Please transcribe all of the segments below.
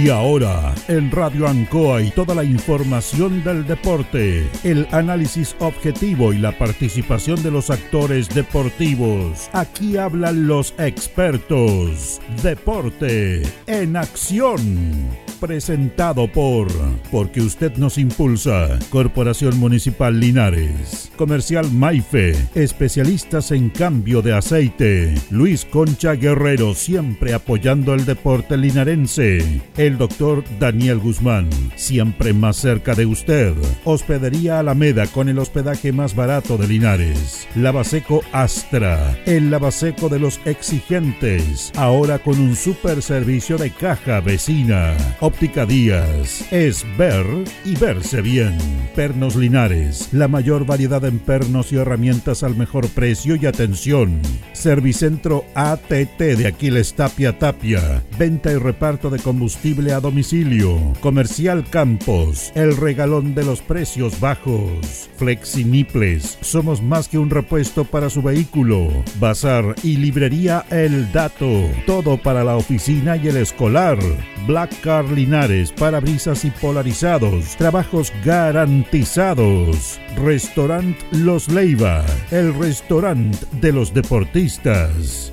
Y ahora, en Radio Ancoa y toda la información del deporte, el análisis objetivo y la participación de los actores deportivos. Aquí hablan los expertos. Deporte en acción. Presentado por Porque usted nos impulsa. Corporación Municipal Linares. Comercial Maife. Especialistas en cambio de aceite. Luis Concha Guerrero siempre apoyando el deporte linarense. El doctor Daniel Guzmán, siempre más cerca de usted. Hospedería Alameda con el hospedaje más barato de Linares. Lavaseco Astra, el lavaseco de los exigentes. Ahora con un super servicio de caja vecina. Óptica Díaz, es ver y verse bien. Pernos Linares, la mayor variedad en pernos y herramientas al mejor precio y atención. Servicentro ATT de Aquiles Tapia Tapia. Venta y reparto de combustible a domicilio. Comercial Campos, el regalón de los precios bajos. Flexiniples, somos más que un repuesto para su vehículo. Bazar y librería El Dato, todo para la oficina y el escolar. Black Car Linares, parabrisas y polarizados, trabajos garantizados. Restaurant Los Leiva, el restaurante de los deportistas.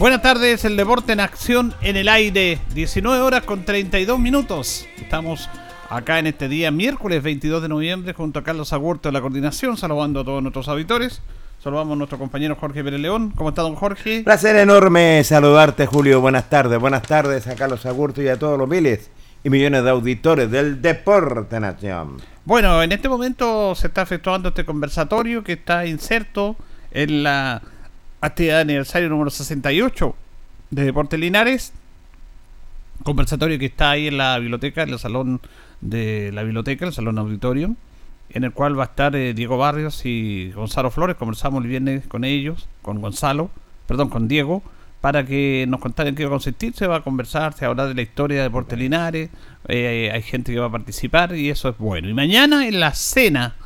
Buenas tardes, el deporte en acción en el aire, 19 horas con 32 minutos. Estamos acá en este día, miércoles 22 de noviembre, junto a Carlos Agurto de la coordinación, saludando a todos nuestros auditores. Saludamos a nuestro compañero Jorge Pérez León. ¿Cómo está, don Jorge? Placer enorme saludarte, Julio. Buenas tardes. Buenas tardes a Carlos Agurto y a todos los miles y millones de auditores del Deporte Nación. Bueno, en este momento se está efectuando este conversatorio que está inserto en la actividad de aniversario número 68 de Deportes Linares. Conversatorio que está ahí en la biblioteca, en el salón de la biblioteca, el salón auditorio, en el cual va a estar eh, Diego Barrios y Gonzalo Flores. Conversamos el viernes con ellos, con Gonzalo, perdón, con Diego, para que nos contaran qué va a consistir. Se va a conversar, se va a hablar de la historia de Deportes Linares, eh, hay gente que va a participar y eso es bueno. Y mañana en la cena,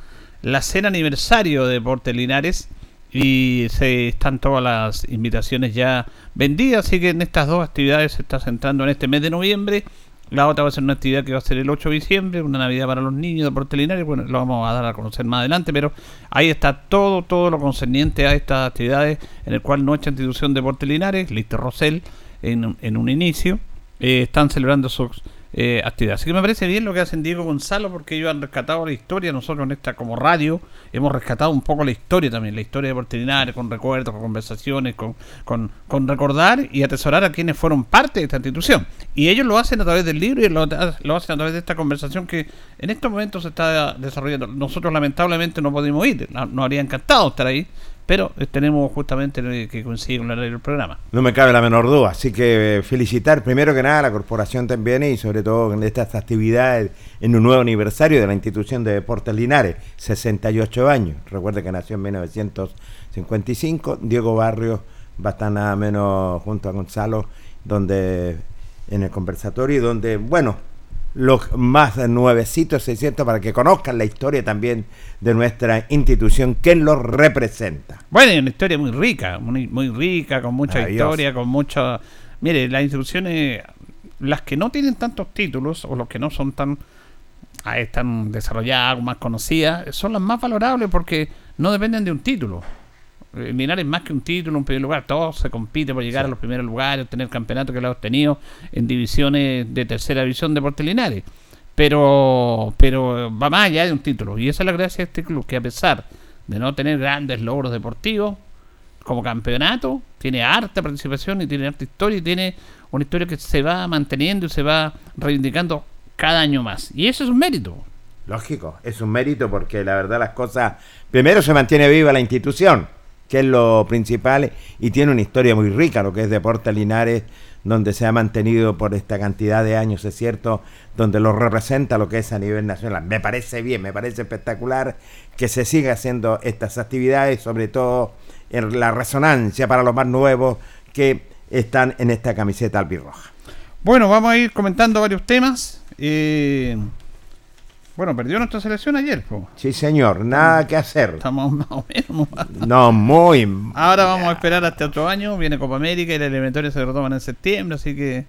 la cena aniversario de Deportes Linares, y se están todas las invitaciones ya vendidas, así que en estas dos actividades se está centrando en este mes de noviembre. La otra va a ser una actividad que va a ser el 8 de diciembre, una Navidad para los niños de Portelinares, bueno, lo vamos a dar a conocer más adelante, pero ahí está todo, todo lo concerniente a estas actividades, en el cual nuestra institución de Portelinares, Lister Rosell, en, en un inicio, eh, están celebrando sus eh, actividad. Así que me parece bien lo que hacen Diego Gonzalo porque ellos han rescatado la historia. Nosotros en esta como radio hemos rescatado un poco la historia también, la historia de Portinares, con recuerdos, con conversaciones, con, con, con, recordar y atesorar a quienes fueron parte de esta institución. Y ellos lo hacen a través del libro y lo, lo hacen a través de esta conversación que en estos momentos se está desarrollando. Nosotros lamentablemente no podemos ir, nos habría encantado estar ahí pero eh, tenemos justamente que conseguir un el programa. No me cabe la menor duda, así que eh, felicitar primero que nada a la corporación también y sobre todo en estas actividades en un nuevo aniversario de la institución de Deportes Linares, 68 años. Recuerde que nació en 1955, Diego Barrios va a estar nada menos junto a Gonzalo, donde en el conversatorio, donde, bueno, los más nuevecitos, 600, para que conozcan la historia también de nuestra institución, quién los representa. Bueno, es una historia muy rica, muy, muy rica, con mucha historia, con mucha... Mire, las instituciones, las que no tienen tantos títulos, o los que no son tan, están desarrolladas, más conocidas, son las más valorables porque no dependen de un título. El Linares más que un título, un primer lugar, todo se compite por llegar a los primeros lugares, tener campeonato que lo ha obtenido en divisiones de tercera división de Deportes Linares. Pero, pero va más allá de un título. Y esa es la gracia de este club, que a pesar de no tener grandes logros deportivos, como campeonato, tiene harta participación y tiene harta historia y tiene una historia que se va manteniendo y se va reivindicando cada año más. Y eso es un mérito. Lógico, es un mérito porque la verdad las cosas, primero se mantiene viva la institución, que es lo principal, y tiene una historia muy rica, lo que es Deportes Linares, donde se ha mantenido por esta cantidad de años, es cierto, donde lo representa lo que es a nivel nacional. Me parece bien, me parece espectacular que se siga haciendo estas actividades, sobre todo en la resonancia para los más nuevos que están en esta camiseta albirroja. Bueno, vamos a ir comentando varios temas. Eh, bueno, perdió nuestra selección ayer. po. Sí, señor, nada que hacer. Estamos más o menos. No, muy. Ahora vamos a esperar hasta otro año. Viene Copa América y la eliminatoria se retoman en septiembre. Así que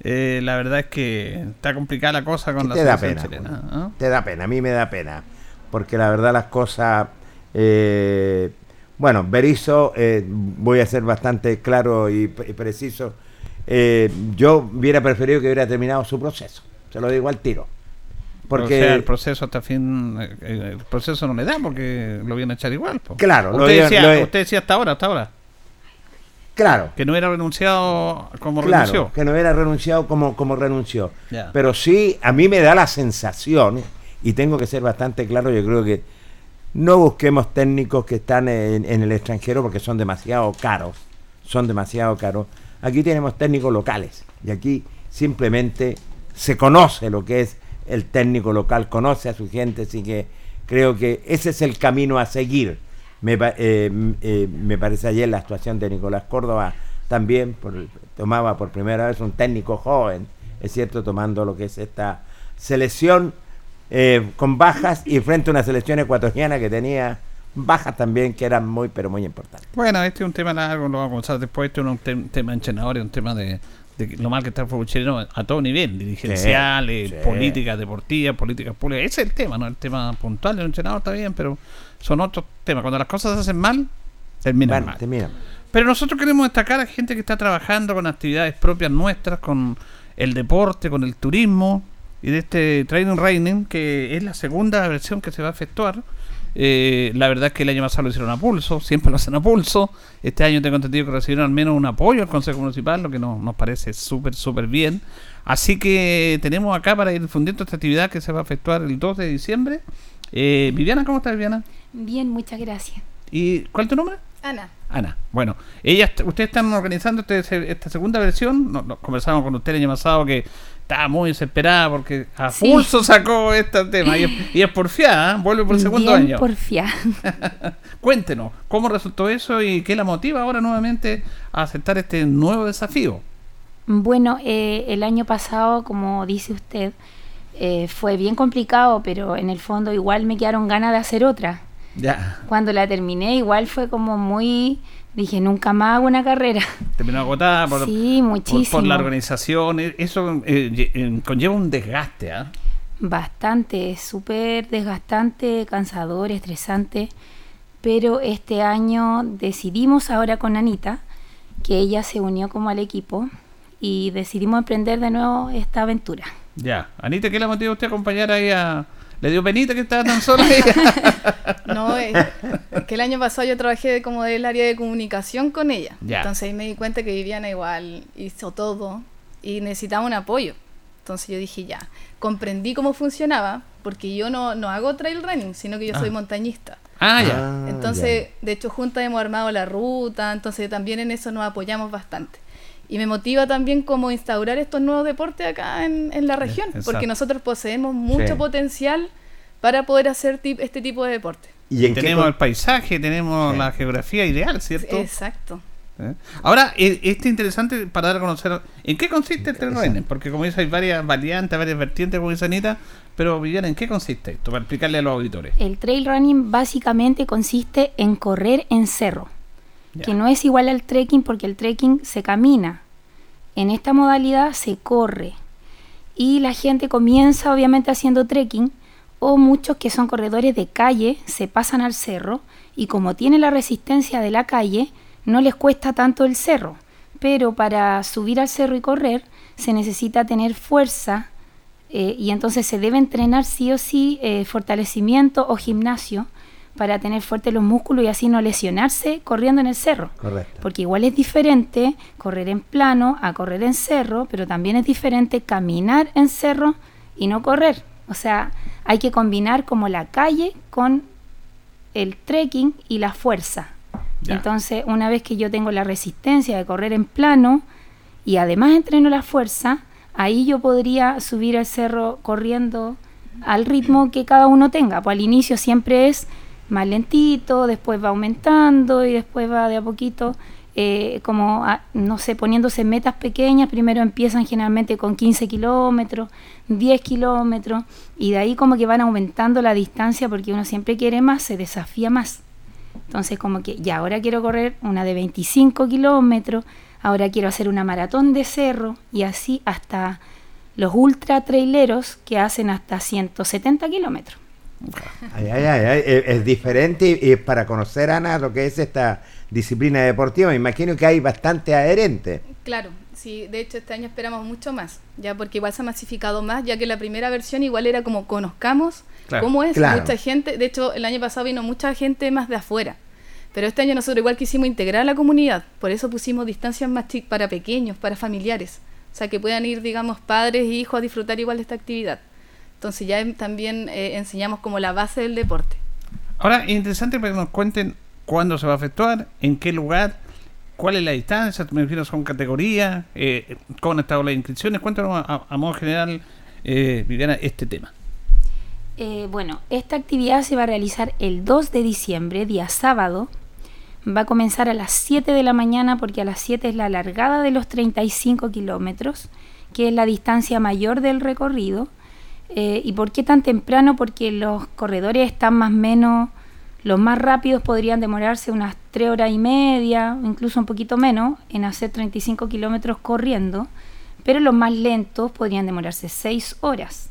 eh, la verdad es que está complicada la cosa con la te da selección pena, chilena. pues. ¿ah? Te da pena, a mí me da pena. Porque la verdad las cosas... eh, bueno, Berizzo, eh, voy a ser bastante claro y, y preciso. eh, yo hubiera preferido que hubiera terminado su proceso. Se lo digo al tiro. Porque, O sea, el proceso hasta fin. eh, eh, el proceso no le da porque lo vienen a echar igual. po. Claro, usted, decía, lo- usted decía hasta ahora, hasta ahora. claro, Que no era renunciado como claro, renunció. que no hubiera renunciado como, como renunció. Pero sí, a mí me da la sensación, y tengo que ser bastante claro, yo creo que no busquemos técnicos que están en, en el extranjero porque son demasiado caros. Son demasiado caros. Aquí tenemos técnicos locales y aquí simplemente se conoce lo que es el técnico local, conoce a su gente, así que creo que ese es el camino a seguir. Me, eh, eh, me parece ayer la actuación de Nicolás Córdoba también, por, tomaba por primera vez un técnico joven, es cierto, tomando lo que es esta selección eh, con bajas y frente a una selección ecuatoriana que tenía bajas también que eran muy, pero muy importantes. Bueno, este es un tema largo, lo vamos a conversar después. Este es un tem- tema de un tema de, de lo mal que está el fútbol chileno a todo nivel, dirigencial, sí. políticas deportivas, políticas públicas. Ese es el tema, ¿no? El tema puntual del entrenador está bien, pero son otros temas. Cuando las cosas se hacen mal, terminan Bueno, mal. termina. Pero nosotros queremos destacar a gente que está trabajando con actividades propias nuestras, con el deporte, con el turismo y de este Training Raining, que es la segunda versión que se va a efectuar. Eh, la verdad es que el año pasado lo hicieron a pulso, siempre lo hacen a pulso. Este año tengo entendido que recibieron al menos un apoyo al Consejo Municipal, lo que no- nos parece súper, súper bien. Así que tenemos acá para ir difundiendo esta actividad que se va a efectuar el 2 de diciembre. Eh, Viviana, ¿cómo estás, Viviana? Bien, muchas gracias. ¿Y cuál es tu nombre? Ana. Ana, bueno, ellas, ustedes están organizando este- esta segunda versión. No, no, conversamos con usted el año pasado que estaba muy desesperada porque a Sí. pulso sacó este tema y es, y es porfiada, ¿eh? vuelve por el segundo Bien año. porfiada. Cuéntenos, ¿cómo resultó eso y qué la motiva ahora nuevamente a aceptar este nuevo desafío? Bueno, eh, el año pasado, como dice usted, eh, fue bien complicado, pero en el fondo igual me quedaron ganas de hacer otra. Ya, Cuando la terminé, igual fue como muy... Dije, nunca más hago una carrera. terminó agotada por, sí, por, muchísimo. por la organización. eh, Eso eh, eh, conlleva un desgaste, ¿ah? Bastante, es súper desgastante, cansador, estresante. Pero este año decidimos ahora con Anita, que ella se unió como al equipo, y decidimos emprender de nuevo esta aventura. Ya, Anita, ¿qué la motiva a usted a acompañar ahí a... ¿Le dio penita que estaba tan sola? No, es que el año pasado yo trabajé como del área de comunicación con ella. Ya. Entonces ahí me di cuenta que Viviana igual hizo todo y necesitaba un apoyo. Entonces yo dije ya, comprendí cómo funcionaba, porque yo no, no hago trail running, sino que yo soy Ah. montañista. ah, ya. Ah, Entonces, de hecho, juntas hemos armado la ruta, entonces también en eso nos apoyamos bastante. Y me motiva también como instaurar estos nuevos deportes acá en, en la región, exacto. porque nosotros poseemos mucho Sí. potencial para poder hacer tip- este tipo de deporte. ¿Y en tenemos el paisaje, tenemos Sí. la geografía ideal, ¿cierto? Exacto. ¿Eh? Ahora, eh, este interesante para dar a conocer en qué consiste el trail running, porque como dice hay varias variantes, varias vertientes, como dice Anita, pero Viviana, ¿en qué consiste esto? Para explicarle a los auditores. El trail running básicamente consiste en correr en cerro, Que no es igual al trekking porque el trekking se camina. En esta modalidad se corre y la gente comienza obviamente haciendo trekking o muchos que son corredores de calle se pasan al cerro y como tiene la resistencia de la calle, no les cuesta tanto el cerro. Pero para subir al cerro y correr se necesita tener fuerza eh, y entonces se debe entrenar sí o sí eh, fortalecimiento o gimnasio para tener fuertes los músculos y así no lesionarse corriendo en el cerro. Correcto. Porque igual es diferente correr en plano a correr en cerro, pero también es diferente caminar en cerro y no correr. O sea, hay que combinar como la calle con el trekking y la fuerza. Ya. Entonces, una vez que yo tengo la resistencia de correr en plano y además entreno la fuerza, ahí yo podría subir el cerro corriendo al ritmo que cada uno tenga. Pues al inicio siempre es más lentito, después va aumentando y después va de a poquito, eh, como, a- no sé, poniéndose metas pequeñas. Primero empiezan generalmente con 15 kilómetros, 10 kilómetros, y de ahí como que van aumentando la distancia porque uno siempre quiere más, se desafía más. Entonces como que ya ahora quiero correr una de 25 kilómetros, ahora quiero hacer una maratón de cerro y así hasta los ultra traileros que hacen hasta 170 kilómetros. Ay, ay, ay, ay, Es, es diferente y, y para conocer, Ana, lo que es esta disciplina deportiva, me imagino que hay bastante adherentes. Claro, sí, de hecho este año esperamos mucho más, ya porque igual se ha masificado más, ya que la primera versión igual era como conozcamos Claro. cómo es, Claro. mucha gente, de hecho el año pasado vino mucha gente más de afuera, pero este año nosotros igual quisimos integrar a la comunidad, por eso pusimos distancias más para pequeños, para familiares, o sea que puedan ir, digamos, padres e hijos a disfrutar igual de esta actividad. Entonces ya también eh, enseñamos como la base del deporte. Ahora, es interesante que nos cuenten cuándo se va a efectuar, en qué lugar, cuál es la distancia, me refiero son categorías, eh, cómo han estado las inscripciones. Cuéntanos a modo general, eh, Viviana, este tema. Eh, bueno, esta actividad se va a realizar el 2 de diciembre, día sábado. Va a comenzar a las 7 de la mañana porque a las 7 es la largada de los 35 kilómetros, que es la distancia mayor del recorrido. Eh, ¿Y por qué tan temprano? Porque los corredores están más o menos, los más rápidos podrían demorarse unas 3 horas y media, incluso un poquito menos, en hacer 35 kilómetros corriendo, pero los más lentos podrían demorarse 6 horas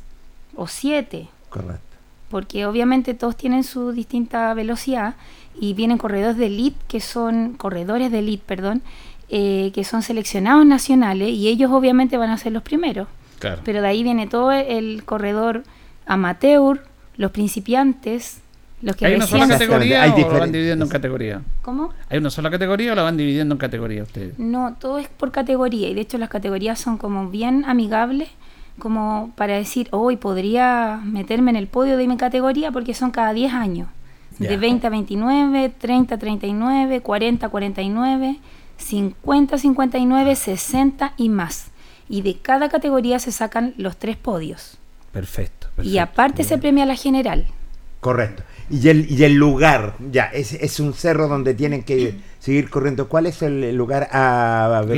o 7 Correcto. porque obviamente todos tienen su distinta velocidad y vienen corredores de elite que son corredores de elite, perdón, eh, que son seleccionados nacionales y ellos obviamente van a ser los primeros. Claro. Pero de ahí viene todo el corredor amateur, los principiantes, los que ¿Hay una sola categoría hay o lo van dividiendo en categoría? ¿Cómo? ¿Hay una sola categoría o la van dividiendo en categoría ustedes? No, todo es por categoría y de hecho las categorías son como bien amigables, como para decir, hoy podría meterme en el podio de mi categoría porque son cada 10 años. Ya. De 20 a 29, 30 a 39, 40 a 49, 50 a 59, 60 y más. Y de cada categoría se sacan los tres podios. Perfecto. Y aparte se premia la general. Correcto. Y el, y el lugar, ya, es, es un cerro donde tienen que seguir corriendo. ¿Cuál es el lugar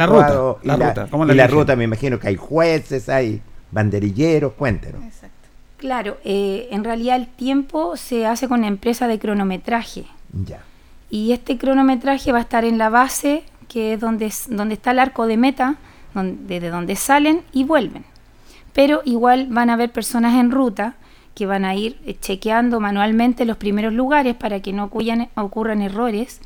ruta, la Y ruta, ¿cómo la y la ruta, me imagino que hay jueces, hay banderilleros, cuéntenos. Exacto. Claro, eh, en realidad el tiempo se hace con la empresa de cronometraje. Ya. Y este cronometraje va a estar en la base, que es donde, es- donde está el arco de meta, donde, desde donde salen y vuelven. Pero igual van a haber personas en ruta que van a ir eh, chequeando manualmente los primeros lugares para que no ocurran, ocurran errores.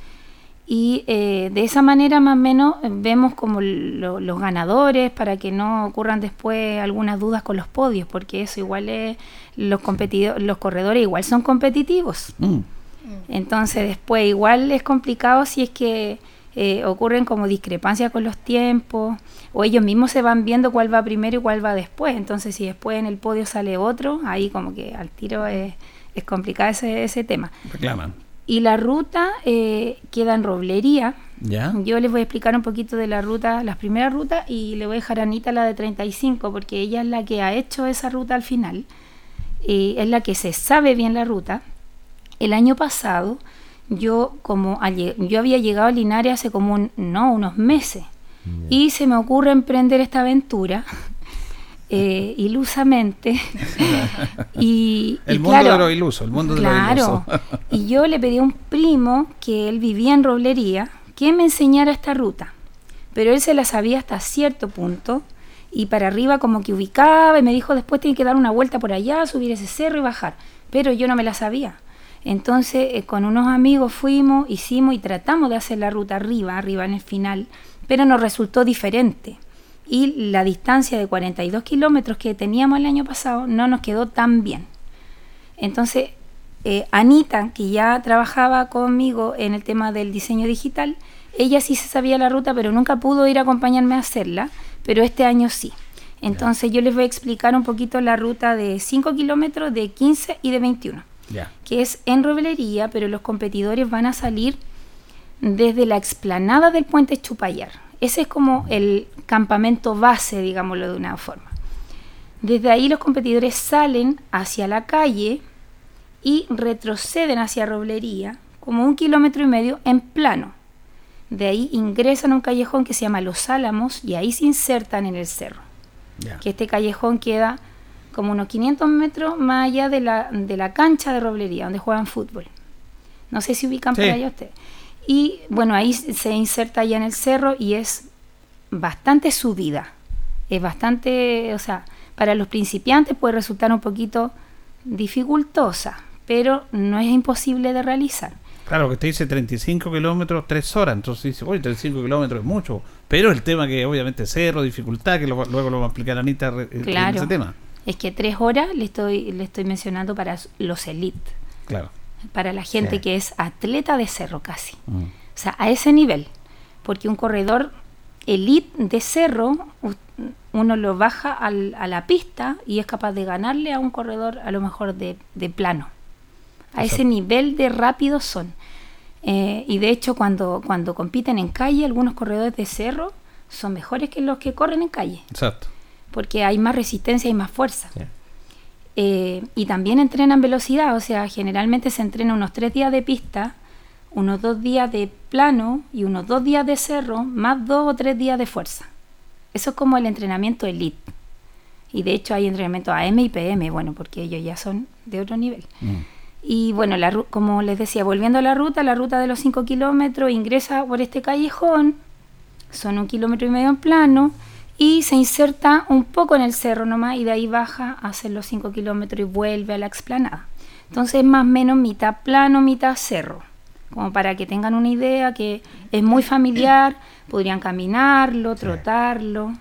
Y eh, de esa manera más o menos eh, vemos como lo- los ganadores para que no ocurran después algunas dudas con los podios, porque eso igual es, los, los corredores igual son competitivos. Mm. Entonces después igual es complicado si es que eh, ocurren como discrepancias con los tiempos o ellos mismos se van viendo cuál va primero y cuál va después. Entonces si después en el podio sale otro, ahí como que al tiro es, es complicado ese, ese tema. Reclaman. Y la ruta eh, queda en Roblería. ¿Ya? Yo les voy a explicar un poquito de la ruta, las primeras rutas, y le voy a dejar a Anita la de 35, porque ella es la que ha hecho esa ruta al final. y es la que se sabe bien la ruta. El año pasado, yo como yo había llegado a Linares hace como un, no, unos meses, y se me ocurre emprender esta aventura. eh, ilusamente y, El y mundo claro, de lo iluso, el mundo de lo iluso. y yo le pedí a un primo que él vivía en Roblería que me enseñara esta ruta. Pero él se la sabía hasta cierto punto y para arriba como que ubicaba y me dijo después tiene que dar una vuelta por allá, subir ese cerro y bajar. Pero yo no me la sabía. Entonces eh, con unos amigos fuimos, hicimos y tratamos de hacer la ruta arriba, arriba en el final, pero nos resultó diferente. Y la distancia de 42 kilómetros que teníamos el año pasado no nos quedó tan bien. Entonces, eh, Anita, que ya trabajaba conmigo en el tema del diseño digital, ella sí se sabía la ruta, pero nunca pudo ir a acompañarme a hacerla pero este año sí. Entonces yo les voy a explicar un poquito la ruta de 5 kilómetros, de 15 y de 21, que es en Roblería, pero los competidores van a salir desde la explanada del puente Chupayar. Ese es como el campamento base, digámoslo de una forma. Desde ahí los competidores salen hacia la calle y retroceden hacia Roblería, como un kilómetro y medio en plano. De ahí ingresan a un callejón que se llama Los Álamos y ahí se insertan en el cerro. Que este callejón queda como unos 500 metros más allá de la, de la cancha de roblería, donde juegan fútbol. No sé si ubican por allá ustedes. Y bueno, ahí se inserta ya en el cerro y es bastante subida. Es bastante, o sea, para los principiantes puede resultar un poquito dificultosa, pero no es imposible de realizar. Claro, que te dice 35 kilómetros, 3 horas. Entonces dice, oye, 35 kilómetros es mucho. Pero el tema que obviamente cerro, dificultad, que luego lo va a explicar Anita claro. en ese tema. Es que 3 horas le estoy, le estoy mencionando para los elite. Claro. Para la gente que es atleta de cerro casi. Mm. O sea, a ese nivel. Porque un corredor elite de cerro, uno lo baja al, a la pista y es capaz de ganarle a un corredor a lo mejor de, de plano. A ese nivel de rápido son. Eh, y de hecho, cuando, cuando compiten en calle, algunos corredores de cerro son mejores que los que corren en calle. Exacto. Porque hay más resistencia y más fuerza. Eh, y también entrenan velocidad, o sea, generalmente se entrena unos tres días de pista, unos dos días de plano y unos dos días de cerro, más dos o tres días de fuerza. Eso es como el entrenamiento elite. Y de hecho hay entrenamiento AM y PM, bueno, porque ellos ya son de otro nivel. Mm. Y bueno, la, como les decía, volviendo a la ruta, la ruta de los 5 kilómetros ingresa por este callejón, son un kilómetro y medio en plano, y se inserta un poco en el cerro nomás y de ahí baja a hacer los 5 kilómetros y vuelve a la explanada. Entonces más o menos mitad plano, mitad cerro, como para que tengan una idea que es muy familiar, podrían caminarlo, trotarlo,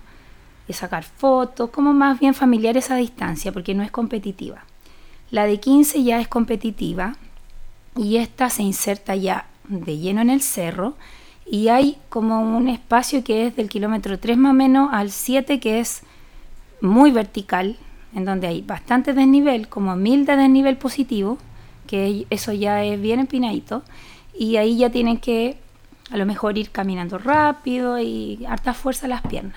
y sacar fotos, como más bien familiar esa distancia, porque no es competitiva. La de 15 ya es competitiva y esta se inserta ya de lleno en el cerro y hay como un espacio que es del kilómetro 3 más o menos al 7 que es muy vertical, en donde hay bastante desnivel, como mil de desnivel positivo, que eso ya es bien empinadito, y ahí ya tienen que a lo mejor ir caminando rápido y harta fuerza a las piernas.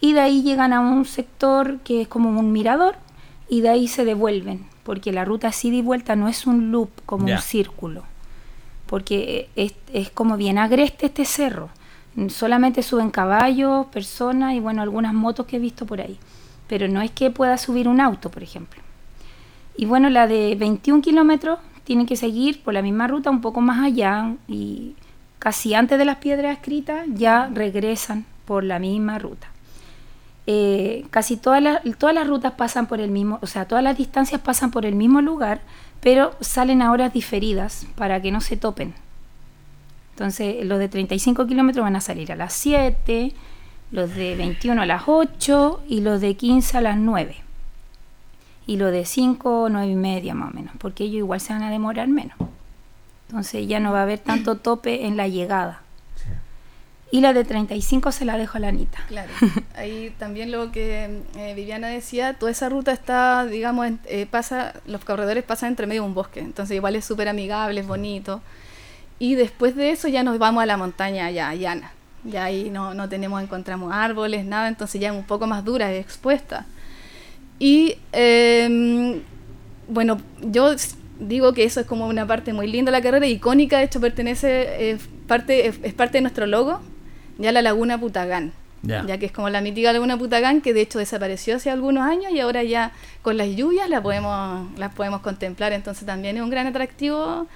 Y de ahí llegan a un sector que es como un mirador y de ahí se devuelven porque la ruta así de vuelta no es un loop como un círculo, porque es, como bien agreste este cerro. Solamente suben caballos, personas y bueno, algunas motos que he visto por ahí, pero no es que pueda subir un auto, por ejemplo. Y bueno, la de 21 kilómetros tiene que seguir por la misma ruta un poco más allá y casi antes de las piedras escritas ya regresan por la misma ruta. Eh, casi todas las, todas las rutas pasan por el mismo, o sea, todas las distancias pasan por el mismo lugar, pero salen a horas diferidas para que no se topen. Entonces, los de 35 kilómetros van a salir a las 7, los de 21 a las 8 y los de 15 a las 9. Y los de 5, 9 y media más o menos, porque ellos igual se van a demorar menos. Entonces ya no va a haber tanto tope en la llegada. Y la de 35 se la dejo a la Anita. Claro. Ahí también lo que eh, Viviana decía, toda esa ruta está, digamos, eh, pasa, los corredores pasan entre medio de un bosque, entonces igual es súper amigable, es bonito. Y después de eso ya nos vamos a la montaña ya llana. Ya ahí no, no tenemos, encontramos árboles, nada, entonces ya es un poco más dura, es expuesta. Y em, bueno, yo digo que eso es como una parte muy linda de la carrera, icónica, de hecho pertenece, parte, es parte de nuestro logo, ya la laguna Putagán. Ya. que es como la mítica laguna Putagán que de hecho desapareció hace algunos años y ahora ya con las lluvias la podemos, las podemos contemplar, entonces también es un gran atractivo.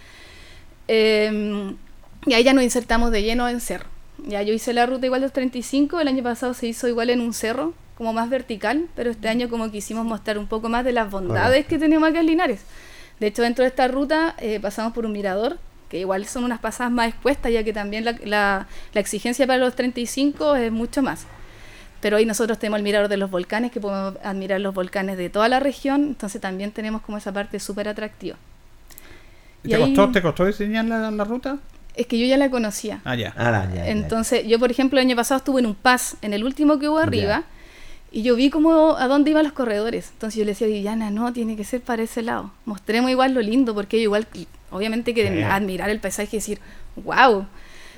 Em, y ahí ya nos insertamos de lleno en cerro. Ya yo hice la ruta igual de los 35, el año pasado se hizo igual en un cerro, como más vertical, pero este año como quisimos mostrar un poco más de las bondades que tenemos acá en Linares. De hecho, dentro de esta ruta eh, pasamos por un mirador, que igual son unas pasadas más expuestas, ya que también la, la, la exigencia para los 35 es mucho más. Pero hoy nosotros tenemos el mirador de los volcanes, que podemos admirar los volcanes de toda la región, entonces también tenemos como esa parte súper atractiva. ¿Y ¿Te, costó, ¿Te costó diseñar la, la, ruta? Es que yo ya la conocía. Ah, ya. Ah, ya, ya, Entonces, yo por ejemplo el año pasado estuve en un pass, en el último que hubo arriba, y yo vi cómo a dónde iban los corredores. Entonces yo le decía a Viviana, no, tiene que ser para ese lado. Mostremos igual lo lindo, porque igual, obviamente que admirar el paisaje y decir, wow.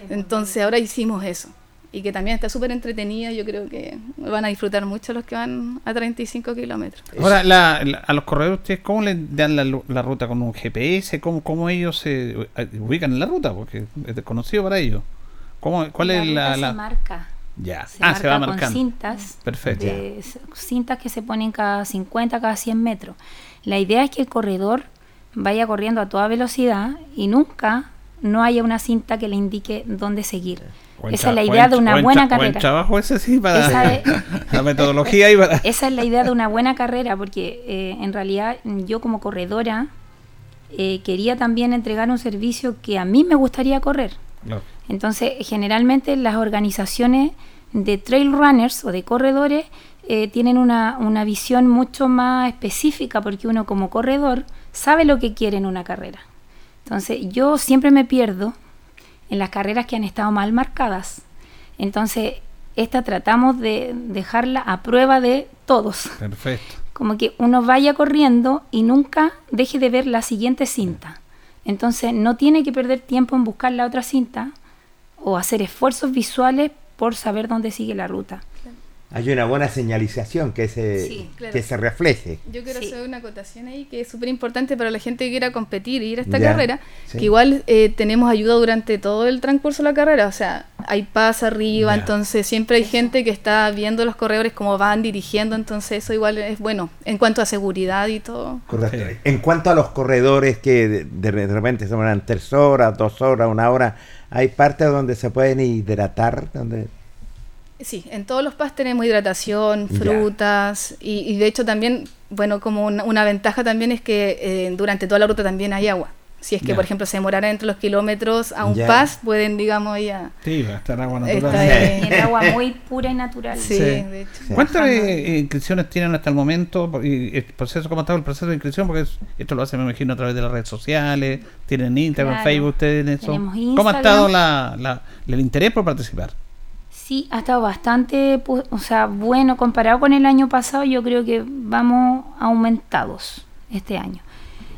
Entonces ahora hicimos eso y que también está súper entretenida. Yo creo que van a disfrutar mucho los que van a 35 kilómetros. Ahora, la, la, a los corredores, ¿ustedes cómo le dan la, la ruta con un GPS? ¿Cómo, ¿Cómo, ellos se ubican en la ruta? Porque es desconocido para ellos. ¿Cómo, ¿Cuál la es la, Se marca. Ya. Se ah, marca se va con marcando. cintas. Perfecto. de- cintas que se ponen cada 50, cada 100 metros. La idea es que el corredor vaya corriendo a toda velocidad y nunca no haya una cinta que le indique dónde seguir. Buen Esa es la idea de una buen buena tra- Buen carrera. trabajo ese sí para Esa es- la metodología y para... Esa es la idea de una buena carrera, porque eh, en realidad yo como corredora eh, quería también entregar un servicio que a mí me gustaría correr. Entonces, generalmente las organizaciones de trail runners o de corredores eh, tienen una, una visión mucho más específica porque uno como corredor sabe lo que quiere en una carrera. Entonces, yo siempre me pierdo en las carreras que han estado mal marcadas. Entonces, esta tratamos de dejarla a prueba de todos. Perfecto. Como que uno vaya corriendo y nunca deje de ver la siguiente cinta. Entonces, no tiene que perder tiempo en buscar la otra cinta o hacer esfuerzos visuales por saber dónde sigue la ruta. Hay una buena señalización que se, Sí, claro. que se refleje. Yo quiero Sí. hacer una acotación ahí que es súper importante para la gente que quiera competir y ir a esta Ya, carrera, sí. que igual eh, tenemos ayuda durante todo el transcurso de la carrera, o sea, hay paz arriba, Ya. entonces siempre hay gente que está viendo los corredores cómo van dirigiendo, entonces eso igual es bueno en cuanto a seguridad y todo. Correcto. Sí. En cuanto a los corredores que de, de- repente se demoran tres horas, dos horas, una hora, hay partes donde se pueden hidratar, donde Sí, en todos los PAS tenemos hidratación, frutas y, y de hecho también, bueno, como una, una ventaja también es que eh, durante toda la ruta también hay agua. Si es que, Ya. por ejemplo, se demorara entre los kilómetros a un Ya. PAS, pueden, digamos, ya... Sí, va a estar agua Está natural. Y el agua muy pura y natural. Sí, Sí. de hecho. Sí. ¿Cuántas eh, inscripciones tienen hasta el momento? Y el proceso, ¿Cómo está el proceso de inscripción? Porque es- esto lo hacen, me imagino, a través de las redes sociales. ¿Tienen Instagram, Claro. Facebook, ustedes en eso? Tenemos ¿Cómo ha estado la, la- el interés por participar? Sí, ha estado bastante, o sea, bueno comparado con el año pasado. Yo creo que vamos aumentados este año.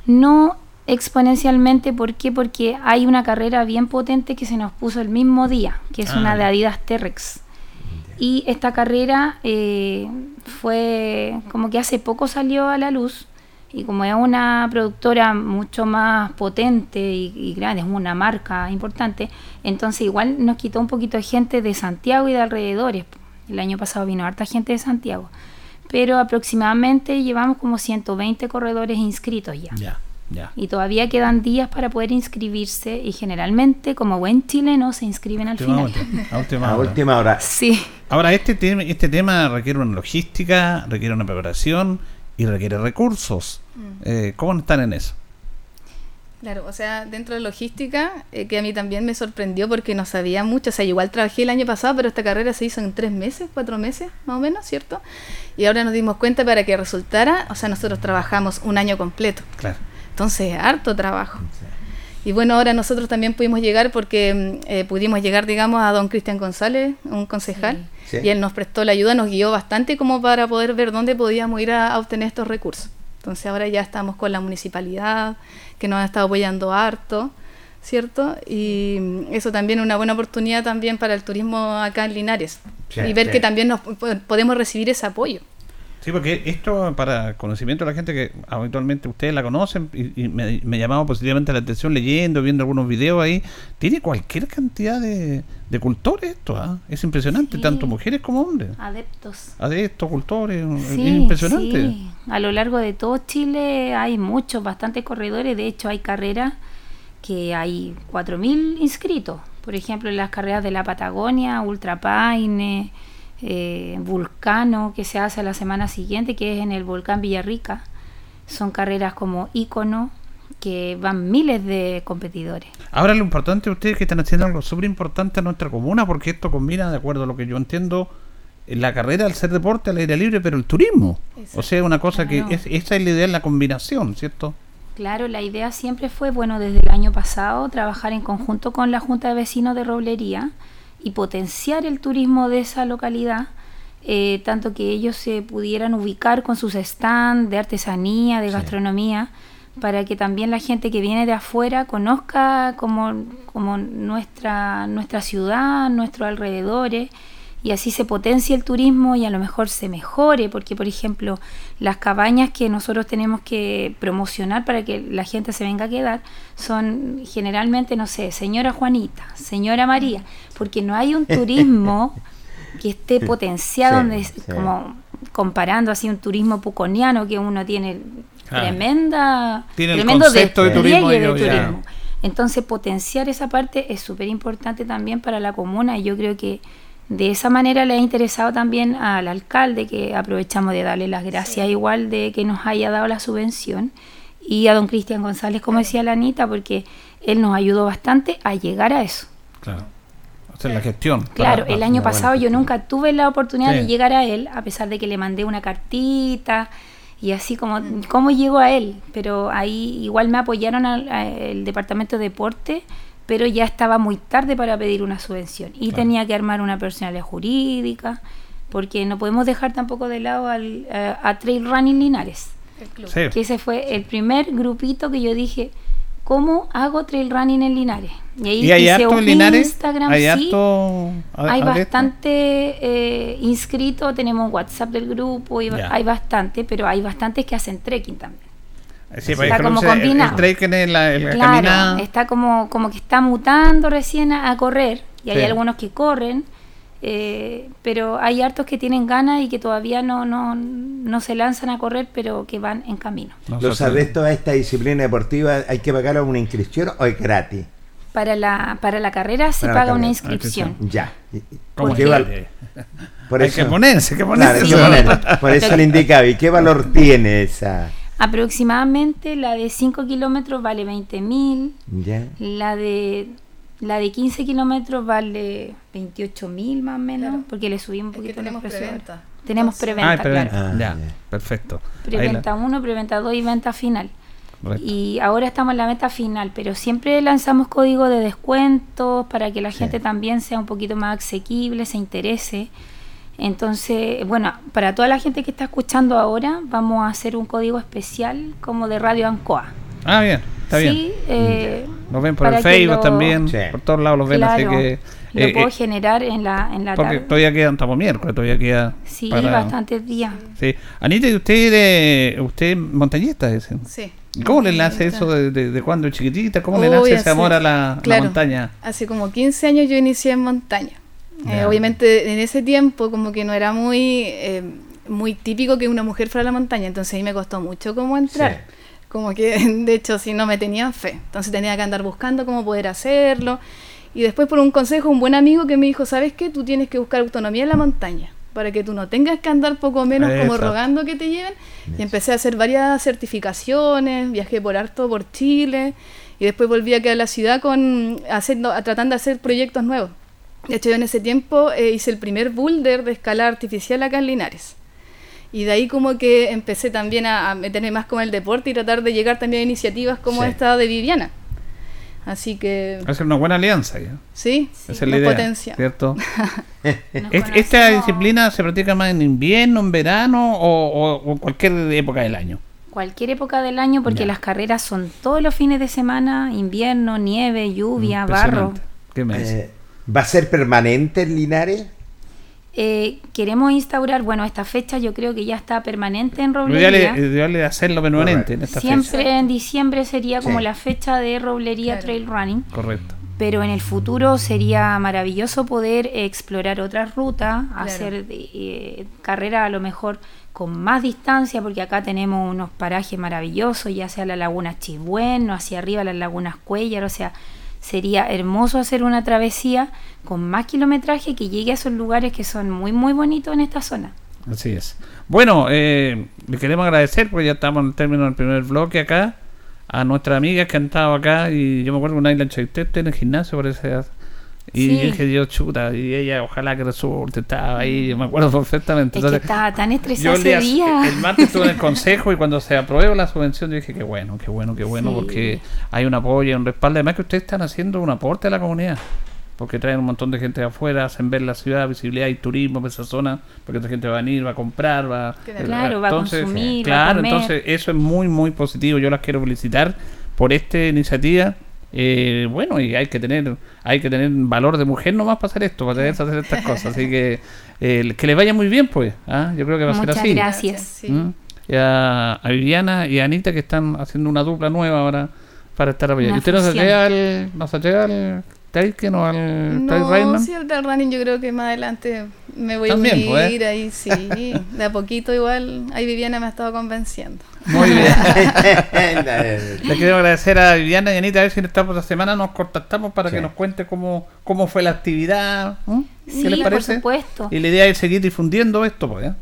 No exponencialmente, ¿por qué? Porque hay una carrera bien potente que se nos puso el mismo día, que es Ah, una de ya. Adidas T-Rex. Y esta carrera eh, fue como que hace poco salió a la luz y como es una productora mucho más potente y, y grande, es una marca importante, entonces igual nos quitó un poquito de gente de Santiago y de alrededores. El año pasado vino harta gente de Santiago, pero aproximadamente llevamos como 120 corredores inscritos ya. Ya, ya. Y todavía quedan días para poder inscribirse y generalmente como buen chileno se inscriben al Última final. hora, a última a hora. última hora. Sí. Ahora, este, tema este tema requiere una logística, requiere una preparación y requiere recursos. Mm. Eh, ¿Cómo están en eso? Claro, o sea, dentro de logística, eh, que a mí también me sorprendió porque no sabía mucho, o sea, igual trabajé el año pasado, pero esta carrera se hizo en tres meses, cuatro meses, más o menos, ¿cierto? Y ahora nos dimos cuenta para que resultara, o sea, nosotros trabajamos un año completo, Claro. entonces, harto trabajo. Y bueno, ahora nosotros también pudimos llegar porque mm, eh, pudimos llegar, digamos, a don Cristian González, un concejal, Sí. Y él nos prestó la ayuda, nos guió bastante como para poder ver dónde podíamos ir a, a obtener estos recursos. Entonces ahora ya estamos con la municipalidad, que nos ha estado apoyando harto, ¿cierto? Y eso también es una buena oportunidad también para el turismo acá en Linares. Sí, y ver sí. que también nos po- podemos recibir ese apoyo. Sí, porque esto para conocimiento de la gente que habitualmente ustedes la conocen y, y me, me llamaba positivamente la atención leyendo, viendo algunos videos ahí, tiene cualquier cantidad de, de cultores esto, ¿ah? es impresionante, Sí. tanto mujeres como hombres. Adeptos. Adeptos, cultores, es impresionante. sí. A lo largo de todo Chile hay muchos, bastantes corredores. De hecho, hay carreras que hay 4.000 inscritos. Por ejemplo, en las carreras de la Patagonia, Ultra Paine, eh, Vulcano, que se hace a la semana siguiente, que es en el volcán Villarrica. Son carreras como ícono, que van miles de competidores. Ahora lo importante ustedes que están haciendo algo súper importante en nuestra comuna, porque esto combina, de acuerdo a lo que yo entiendo, la carrera al ser deporte al aire libre, pero el turismo. O sea, una cosa que es, esa es la idea la combinación, ¿cierto? Claro, la idea siempre fue, bueno, desde el año pasado, trabajar en conjunto con la Junta de Vecinos de Roblería y potenciar el turismo de esa localidad, eh, tanto que ellos se pudieran ubicar con sus stands de artesanía, de gastronomía, para que también la gente que viene de afuera conozca como, como nuestra, nuestra ciudad, nuestros alrededores y así se potencia el turismo y a lo mejor se mejore, porque por ejemplo las cabañas que nosotros tenemos que promocionar para que la gente se venga a quedar son generalmente, no sé, señora Juanita, señora María, porque no hay un turismo que esté potenciado, donde, como comparando así un turismo puconiano que uno tiene tremenda, tremendo de turismo. De turismo. Entonces potenciar esa parte es súper importante también para la comuna y yo creo que de esa manera le ha interesado también al alcalde, que aprovechamos de darle las gracias igual de que nos haya dado la subvención, y a don Cristian González, como decía la Anita, porque él nos ayudó bastante a llegar a eso. Claro. Hacer la gestión. Claro, el año pasado yo nunca tuve la oportunidad de llegar a él, a pesar de que le mandé una cartita y así como cómo llegó a él, pero ahí igual me apoyaron al, departamento de deporte pero ya estaba muy tarde para pedir una subvención. Y tenía que armar una personalidad jurídica, porque no podemos dejar tampoco de lado al, a, Trail Running Linares, que ese fue el primer grupito que yo dije, ¿cómo hago trail running en Linares? Y ahí hay hice un Linares? Instagram, ¿Hay, sí, hay bastante eh, inscrito, tenemos un WhatsApp del grupo, y hay bastante, pero hay bastantes que hacen trekking también. Sí, pues, está como combinado. claro, está como, como que está mutando recién a, correr y hay algunos que corren, eh, pero hay hartos que tienen ganas y que todavía no, no, no se lanzan a correr, pero que van en camino. ¿Los adeptos a esta disciplina deportiva hay que pagar una inscripción o es gratis? Para la, para la carrera se paga una inscripción. Ya. ¿Cómo que por hay que ponerse, que ponerse. Por eso le indicaba. ¿Y qué valor tiene esa? Aproximadamente la de 5 kilómetros vale 20 mil. La de la de 15 kilómetros vale 28 mil más o menos, porque le subimos un poquito tenemos preventa. Tenemos preventa, ah, claro. Ah, ya, perfecto. Preventa 1, preventa 2 y venta final. Y ahora estamos en la meta final, pero siempre lanzamos código de descuentos para que la gente también sea un poquito más asequible, se interese. Entonces, bueno, para toda la gente que está escuchando ahora, vamos a hacer un código especial como de Radio Ancoa. Ah, bien, está sí, bien. Eh, nos ven por el Facebook también, por todos lados los ven, así que... Lo eh, puedo eh, generar en la, en la porque todavía quedan, estamos miércoles, todavía queda... Sí, bastantes días. Sí. Anita, ¿y usted, usted montañista? Ese? Sí. ¿Cómo le nace eso de, de, cuando chiquitita? ¿Cómo le nace ese amor a la, la montaña? Hace como 15 años yo inicié en montaña. Eh, obviamente en ese tiempo como que no era muy, eh, muy típico que una mujer fuera a la montaña, entonces ahí me costó mucho como entrar. Como que de hecho si no me tenían fe, entonces tenía que andar buscando cómo poder hacerlo. Y después por un consejo, un buen amigo que me dijo, ¿sabes qué? Tú tienes que buscar autonomía en la montaña para que tú no tengas que andar poco menos como rogando que te lleven. Y empecé a hacer varias certificaciones, viajé por harto por Chile y después volví aquí a la ciudad con haciendo, tratando de hacer proyectos nuevos. De hecho, yo en ese tiempo eh, hice el primer boulder de escala artificial acá en Linares. Y de ahí como que empecé también a, meterme más con el deporte y tratar de llegar también a iniciativas como esta de Viviana. Así que... Hacer una buena alianza. ¿ya? Sí, sí es la idea, potencia. ¿cierto? ¿Esta disciplina se practica más en invierno, en verano o, en cualquier época del año? Cualquier época del año porque las carreras son todos los fines de semana, invierno, nieve, lluvia, barro. ¿Qué me dice? Eh, ¿Va a ser permanente en Linares? Eh, queremos instaurar, bueno, esta fecha yo creo que ya está permanente en Roblería. Ideal es hacerlo permanente en esta Siempre en diciembre sería como la fecha de Roblería Trail Running. Correcto. Pero en el futuro sería maravilloso poder explorar otras rutas, hacer eh, carrera a lo mejor con más distancia, porque acá tenemos unos parajes maravillosos, ya sea la laguna Chibueno, hacia arriba las lagunas Cuellar, o sea, sería hermoso hacer una travesía con más kilometraje que llegue a esos lugares que son muy, muy bonitos en esta zona. Así es. Bueno, eh, le queremos agradecer, porque ya estamos en el término del primer bloque acá, a nuestras amigas que han estado acá, y yo me acuerdo que una isla usted en el gimnasio, parece. Y Sí. yo dije, Dios chuta, y ella, ojalá que resulte, estaba ahí, yo me acuerdo perfectamente. Es que Entonces, estaba tan yo estresada ese día- el martes estuve en el consejo y cuando se aprobó la subvención, yo dije, qué bueno, qué bueno, qué bueno, Sí. porque hay un apoyo, un respaldo. Además que ustedes están haciendo un aporte a la comunidad. Porque traen un montón de gente de afuera, hacen ver la ciudad, visibilidad y turismo en esa zona, porque otra gente va a venir, va a comprar, va Claro, va a consumir, va a Claro, comer. entonces eso es muy, muy positivo. Yo las quiero felicitar por esta iniciativa. Eh, bueno, y hay que tener hay que tener valor de mujer nomás para hacer esto, para tener hacer estas cosas. Así que eh, que les vaya muy bien, pues. ¿ah? Yo creo que va a ser Muchas así. gracias. Sí. ¿Mm? Y a, a Viviana y a Anita que están haciendo una dupla nueva ahora para estar apoyando. Una ¿Y usted no se llega al, no se llega al Taken o al Trail No, Rayman? sí, del running yo creo que más adelante me voy También, a unir pues. ahí, sí. De a poquito igual, ahí Viviana me ha estado convenciendo. Muy bien. Le quiero agradecer a Viviana y Anita, a ver si en esta otra semana nos contactamos para Sí. que nos cuente cómo, cómo fue la actividad. ¿Mm? ¿Qué Sí, les por parece? supuesto. Y la idea es seguir difundiendo esto, pues. ¿eh?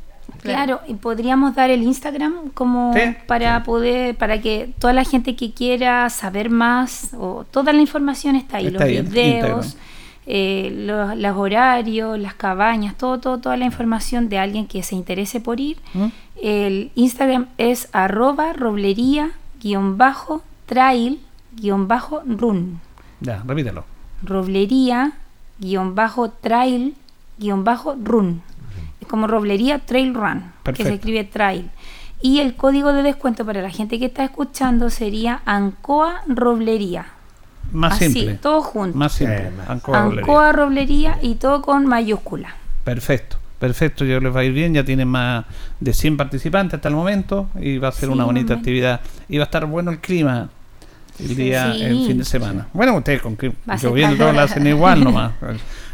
Claro, y podríamos dar el Instagram como Sí. para poder, para que toda la gente que quiera saber más, o toda la información está ahí, Está los ahí videos, eh, los, los horarios, las cabañas, todo, todo, toda la información de alguien que se interese por ir. ¿Mm? El Instagram es arroba roblería guion bajo trail guion bajo run. Ya, repítelo. Roblería guion bajo trail guion bajo run. Como roblería trail run, que se escribe trail. Y el código de descuento para la gente que está escuchando sería Ancoa Roblería. Más Así, simple. todo junto. Más simple. Eh. Ancoa Roblería. Ancoa Roblería y todo con mayúscula. Perfecto, perfecto, yo les va a ir bien, ya tienen más de 100 participantes hasta el momento y va a ser Sí, una bonita actividad y va a estar bueno el clima el día, Sí. el fin de semana. Bueno, ustedes con que lloviendo todo calor. lo hacen igual nomás.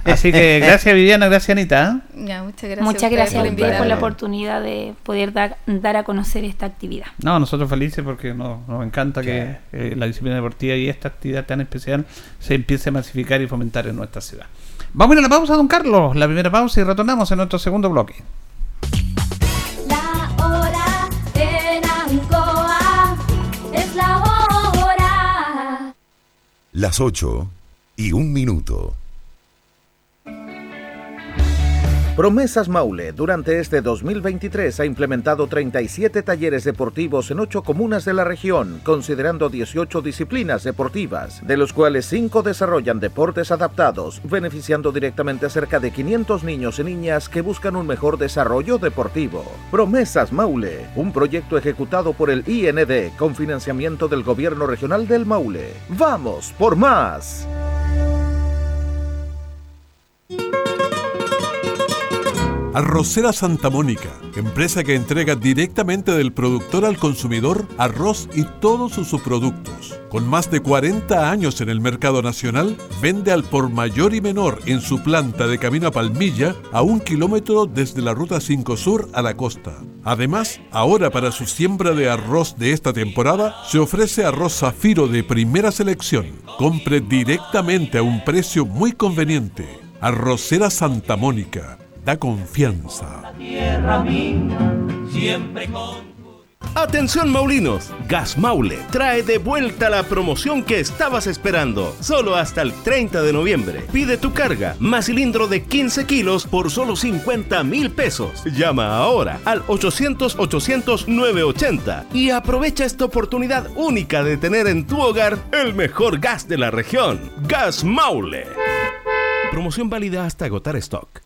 Así que gracias Viviana, gracias Anita. ¿eh? Ya, muchas gracias. Muchas a ustedes gracias a por ustedes por la oportunidad de poder dar, dar a conocer esta actividad. No, nosotros felices porque nos, nos encanta que eh, la disciplina deportiva y esta actividad tan especial se empiece a masificar y fomentar en nuestra ciudad. Vamos a ir a la pausa, don Carlos, la primera pausa y retornamos en nuestro segundo bloque. La hora en Ancoa es la hora. Las 8 y un minuto. Promesas Maule durante este 2023 ha implementado 37 talleres deportivos en 8 comunas de la región, considerando 18 disciplinas deportivas, de los cuales 5 desarrollan deportes adaptados, beneficiando directamente a cerca de 500 niños y niñas que buscan un mejor desarrollo deportivo. Promesas Maule, un proyecto ejecutado por el IND con financiamiento del Gobierno Regional del Maule. ¡Vamos por más! Arrocera Santa Mónica, empresa que entrega directamente del productor al consumidor arroz y todos sus subproductos. Con más de 40 años en el mercado nacional, vende al por mayor y menor en su planta de camino a Palmilla a un kilómetro desde la ruta 5 Sur a la costa. Además, ahora para su siembra de arroz de esta temporada, se ofrece arroz zafiro de primera selección. Compre directamente a un precio muy conveniente. Arrocera Santa Mónica da confianza. Atención Maulinos, Gas Maule trae de vuelta la promoción que estabas esperando, solo hasta el 30 de noviembre. Pide tu carga, más cilindro de 15 kilos por solo 50 mil pesos. Llama ahora al 800-800-980 y aprovecha esta oportunidad única de tener en tu hogar el mejor gas de la región, Gas Maule. Promoción válida hasta agotar stock.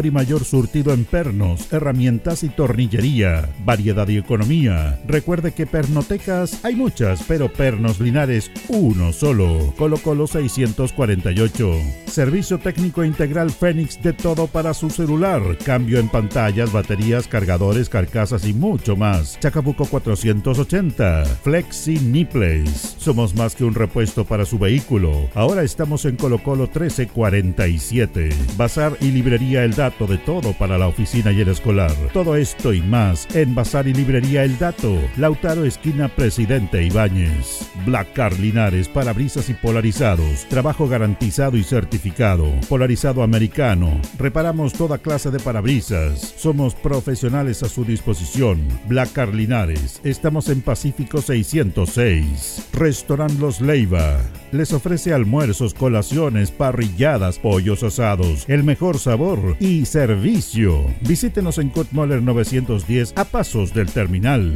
y mayor surtido en pernos, herramientas y tornillería. Variedad y economía. Recuerde que pernotecas hay muchas, pero pernos Linares uno solo. Colo Colo 648. Servicio técnico integral Fénix de todo para su celular. Cambio en pantallas, baterías, cargadores, carcasas y mucho más. Chacabuco 480. Flexi Nipples. Somos más que un repuesto para su vehículo. Ahora estamos en Colo Colo 1347. Bazar y librería El Dato de todo para la oficina y el escolar. Todo esto y más en Bazar y librería El Dato. Lautaro esquina Presidente Ibáñez. Black Car Linares, parabrisas y polarizados. Trabajo garantizado y certificado. Polarizado americano. Reparamos toda clase de parabrisas. Somos profesionales a su disposición. Black Car Linares. Estamos en Pacífico 606. Restaurant Los Leiva. Les ofrece almuerzos, colaciones, parrilladas, pollos asados, el mejor sabor y servicio. Visítenos en Kutmoller 910 a pasos del terminal.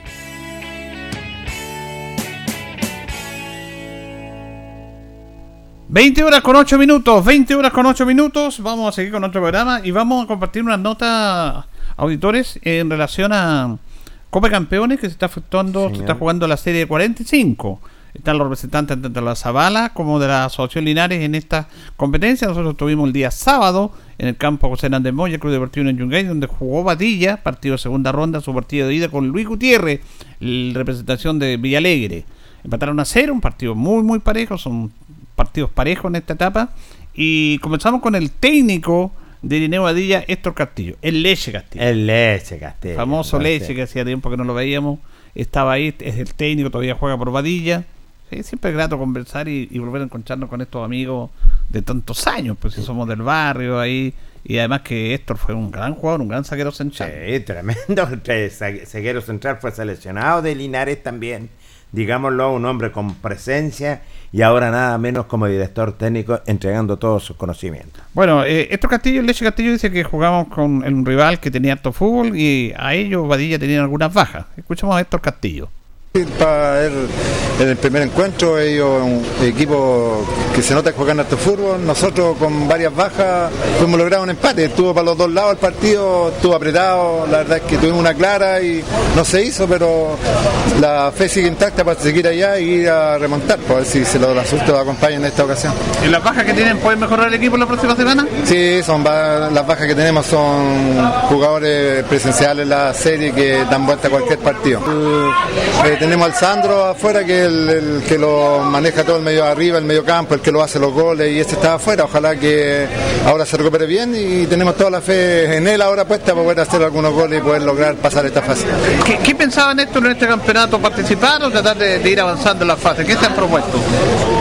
20 horas con 8 minutos, 20 horas con 8 minutos. Vamos a seguir con otro programa y vamos a compartir unas notas, auditores, en relación a Copa de Campeones que se está efectuando, se está jugando la serie 45. Están los representantes tanto de la Zabala como de la Asociación Linares en esta competencia. Nosotros estuvimos el día sábado en el campo José Hernández Moya, Club Deportivo en Yungay, donde jugó Batilla, partido de segunda ronda, su partido de ida con Luis Gutiérrez, la representación de Villalegre. Empataron a cero, un partido muy, muy parejo, son partidos parejos en esta etapa. Y comenzamos con el técnico de Irineo Badilla, Héctor Castillo, el Leche Castillo. El Leche Castillo. famoso entonces. Leche que hacía tiempo que no lo veíamos. Estaba ahí, es el técnico, todavía juega por Badilla. Sí, siempre es grato conversar y, y volver a encontrarnos con estos amigos de tantos años, pues si somos del barrio ahí. Y además que Héctor fue un gran jugador, un gran saquero central. Sí, tremendo. Seguero Central fue seleccionado de Linares también. Digámoslo, un hombre con presencia y ahora nada menos como director técnico entregando todos sus conocimientos. Bueno, eh, Héctor Castillo, Leche Castillo dice que jugamos con un rival que tenía harto fútbol y a ellos Badilla tenían algunas bajas. Escuchamos a Héctor Castillo. Para el, en el primer encuentro, ellos un equipo que se nota que juegan harto fútbol. Nosotros con varias bajas fuimos lograr un empate. Estuvo para los dos lados el partido, estuvo apretado. La verdad es que tuvimos una clara y no se hizo, pero la fe sigue intacta para seguir allá y ir a remontar. Para ver si se los resultados acompañan en esta ocasión. ¿Y las bajas que tienen pueden mejorar el equipo la próxima semana? Sí, son las bajas que tenemos son jugadores presenciales en la serie que dan vuelta a cualquier partido. Eh, tenemos al Sandro afuera que es el, el que lo maneja todo el medio arriba, el medio campo, el que lo hace los goles y este está afuera. Ojalá que ahora se recupere bien y tenemos toda la fe en él ahora puesta para poder hacer algunos goles y poder lograr pasar esta fase. ¿Qué, qué pensaban Héctor en este campeonato? ¿Participar o tratar de, de ir avanzando en la fase? ¿Qué se han propuesto?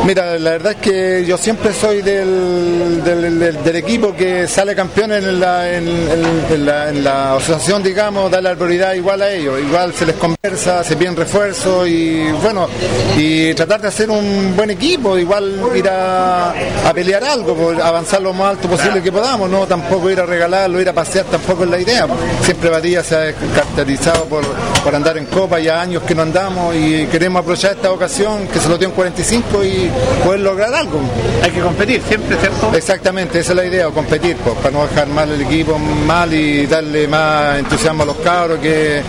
Mira, la verdad es que yo siempre soy del, del, del- del equipo que sale campeón en la, en, en- en la, la asociación, digamos, darle la prioridad igual a ellos. Igual se les conversa, se piden refuerzos y bueno, y tratar de hacer un buen equipo, igual ir a, a pelear algo, por avanzar lo más alto posible que podamos, no tampoco ir a regalarlo, ir a pasear tampoco es la idea. Siempre Badía se ha caracterizado por, por andar en copa, ya años que no andamos y queremos aprovechar esta ocasión que se lo dio en 45 y poder lograr algo. Hay que competir siempre, ¿cierto? Exactamente, esa es la idea, competir, pues, para no dejar mal el equipo mal y darle más entusiasmo a los cabros que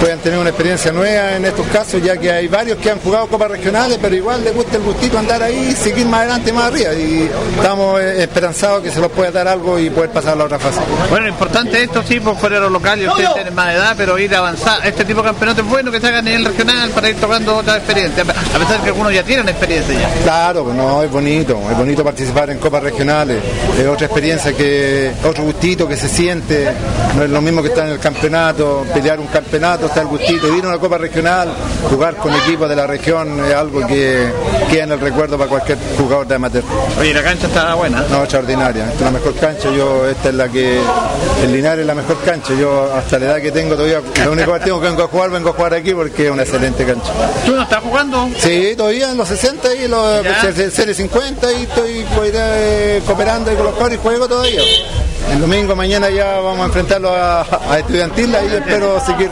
puedan tener una experiencia nueva en estos casos, ya que hay varios que han jugado copas regionales, pero igual les gusta el gustito andar ahí y seguir más adelante, más arriba. Y estamos eh, esperanzados que se los pueda dar algo y poder pasar a la otra fase. Bueno, lo importante esto sí, por fuera de los locales, ustedes tienen más edad, pero ir a avanzar. Este tipo de campeonato es bueno que se haga a nivel regional para ir tocando otra experiencia, a pesar de que algunos ya tienen experiencia ya. Claro, pues no, es bonito, es bonito participar en copas regionales, es otra experiencia que, otro gustito que se siente, no es lo mismo que estar en el campeonato, pelear un campeonato, está el gustito, ir a una copa regional, jugar con equipos de la región es algo que queda en el recuerdo para cualquier jugador de amateur. Oye, la cancha está buena. No, extraordinaria, esta es la mejor cancha, yo, esta es la que, el Linares es la mejor cancha, yo hasta la edad que tengo todavía, lo único partido que vengo a jugar, vengo a jugar aquí porque es una excelente cancha. ¿Tú no estás jugando? Sí, todavía en los 60 y los series 50 y estoy pues, eh, cooperando ahí con los cabros y juego todavía. El domingo mañana ya vamos a enfrentarlo a, a estudiantil y espero seguir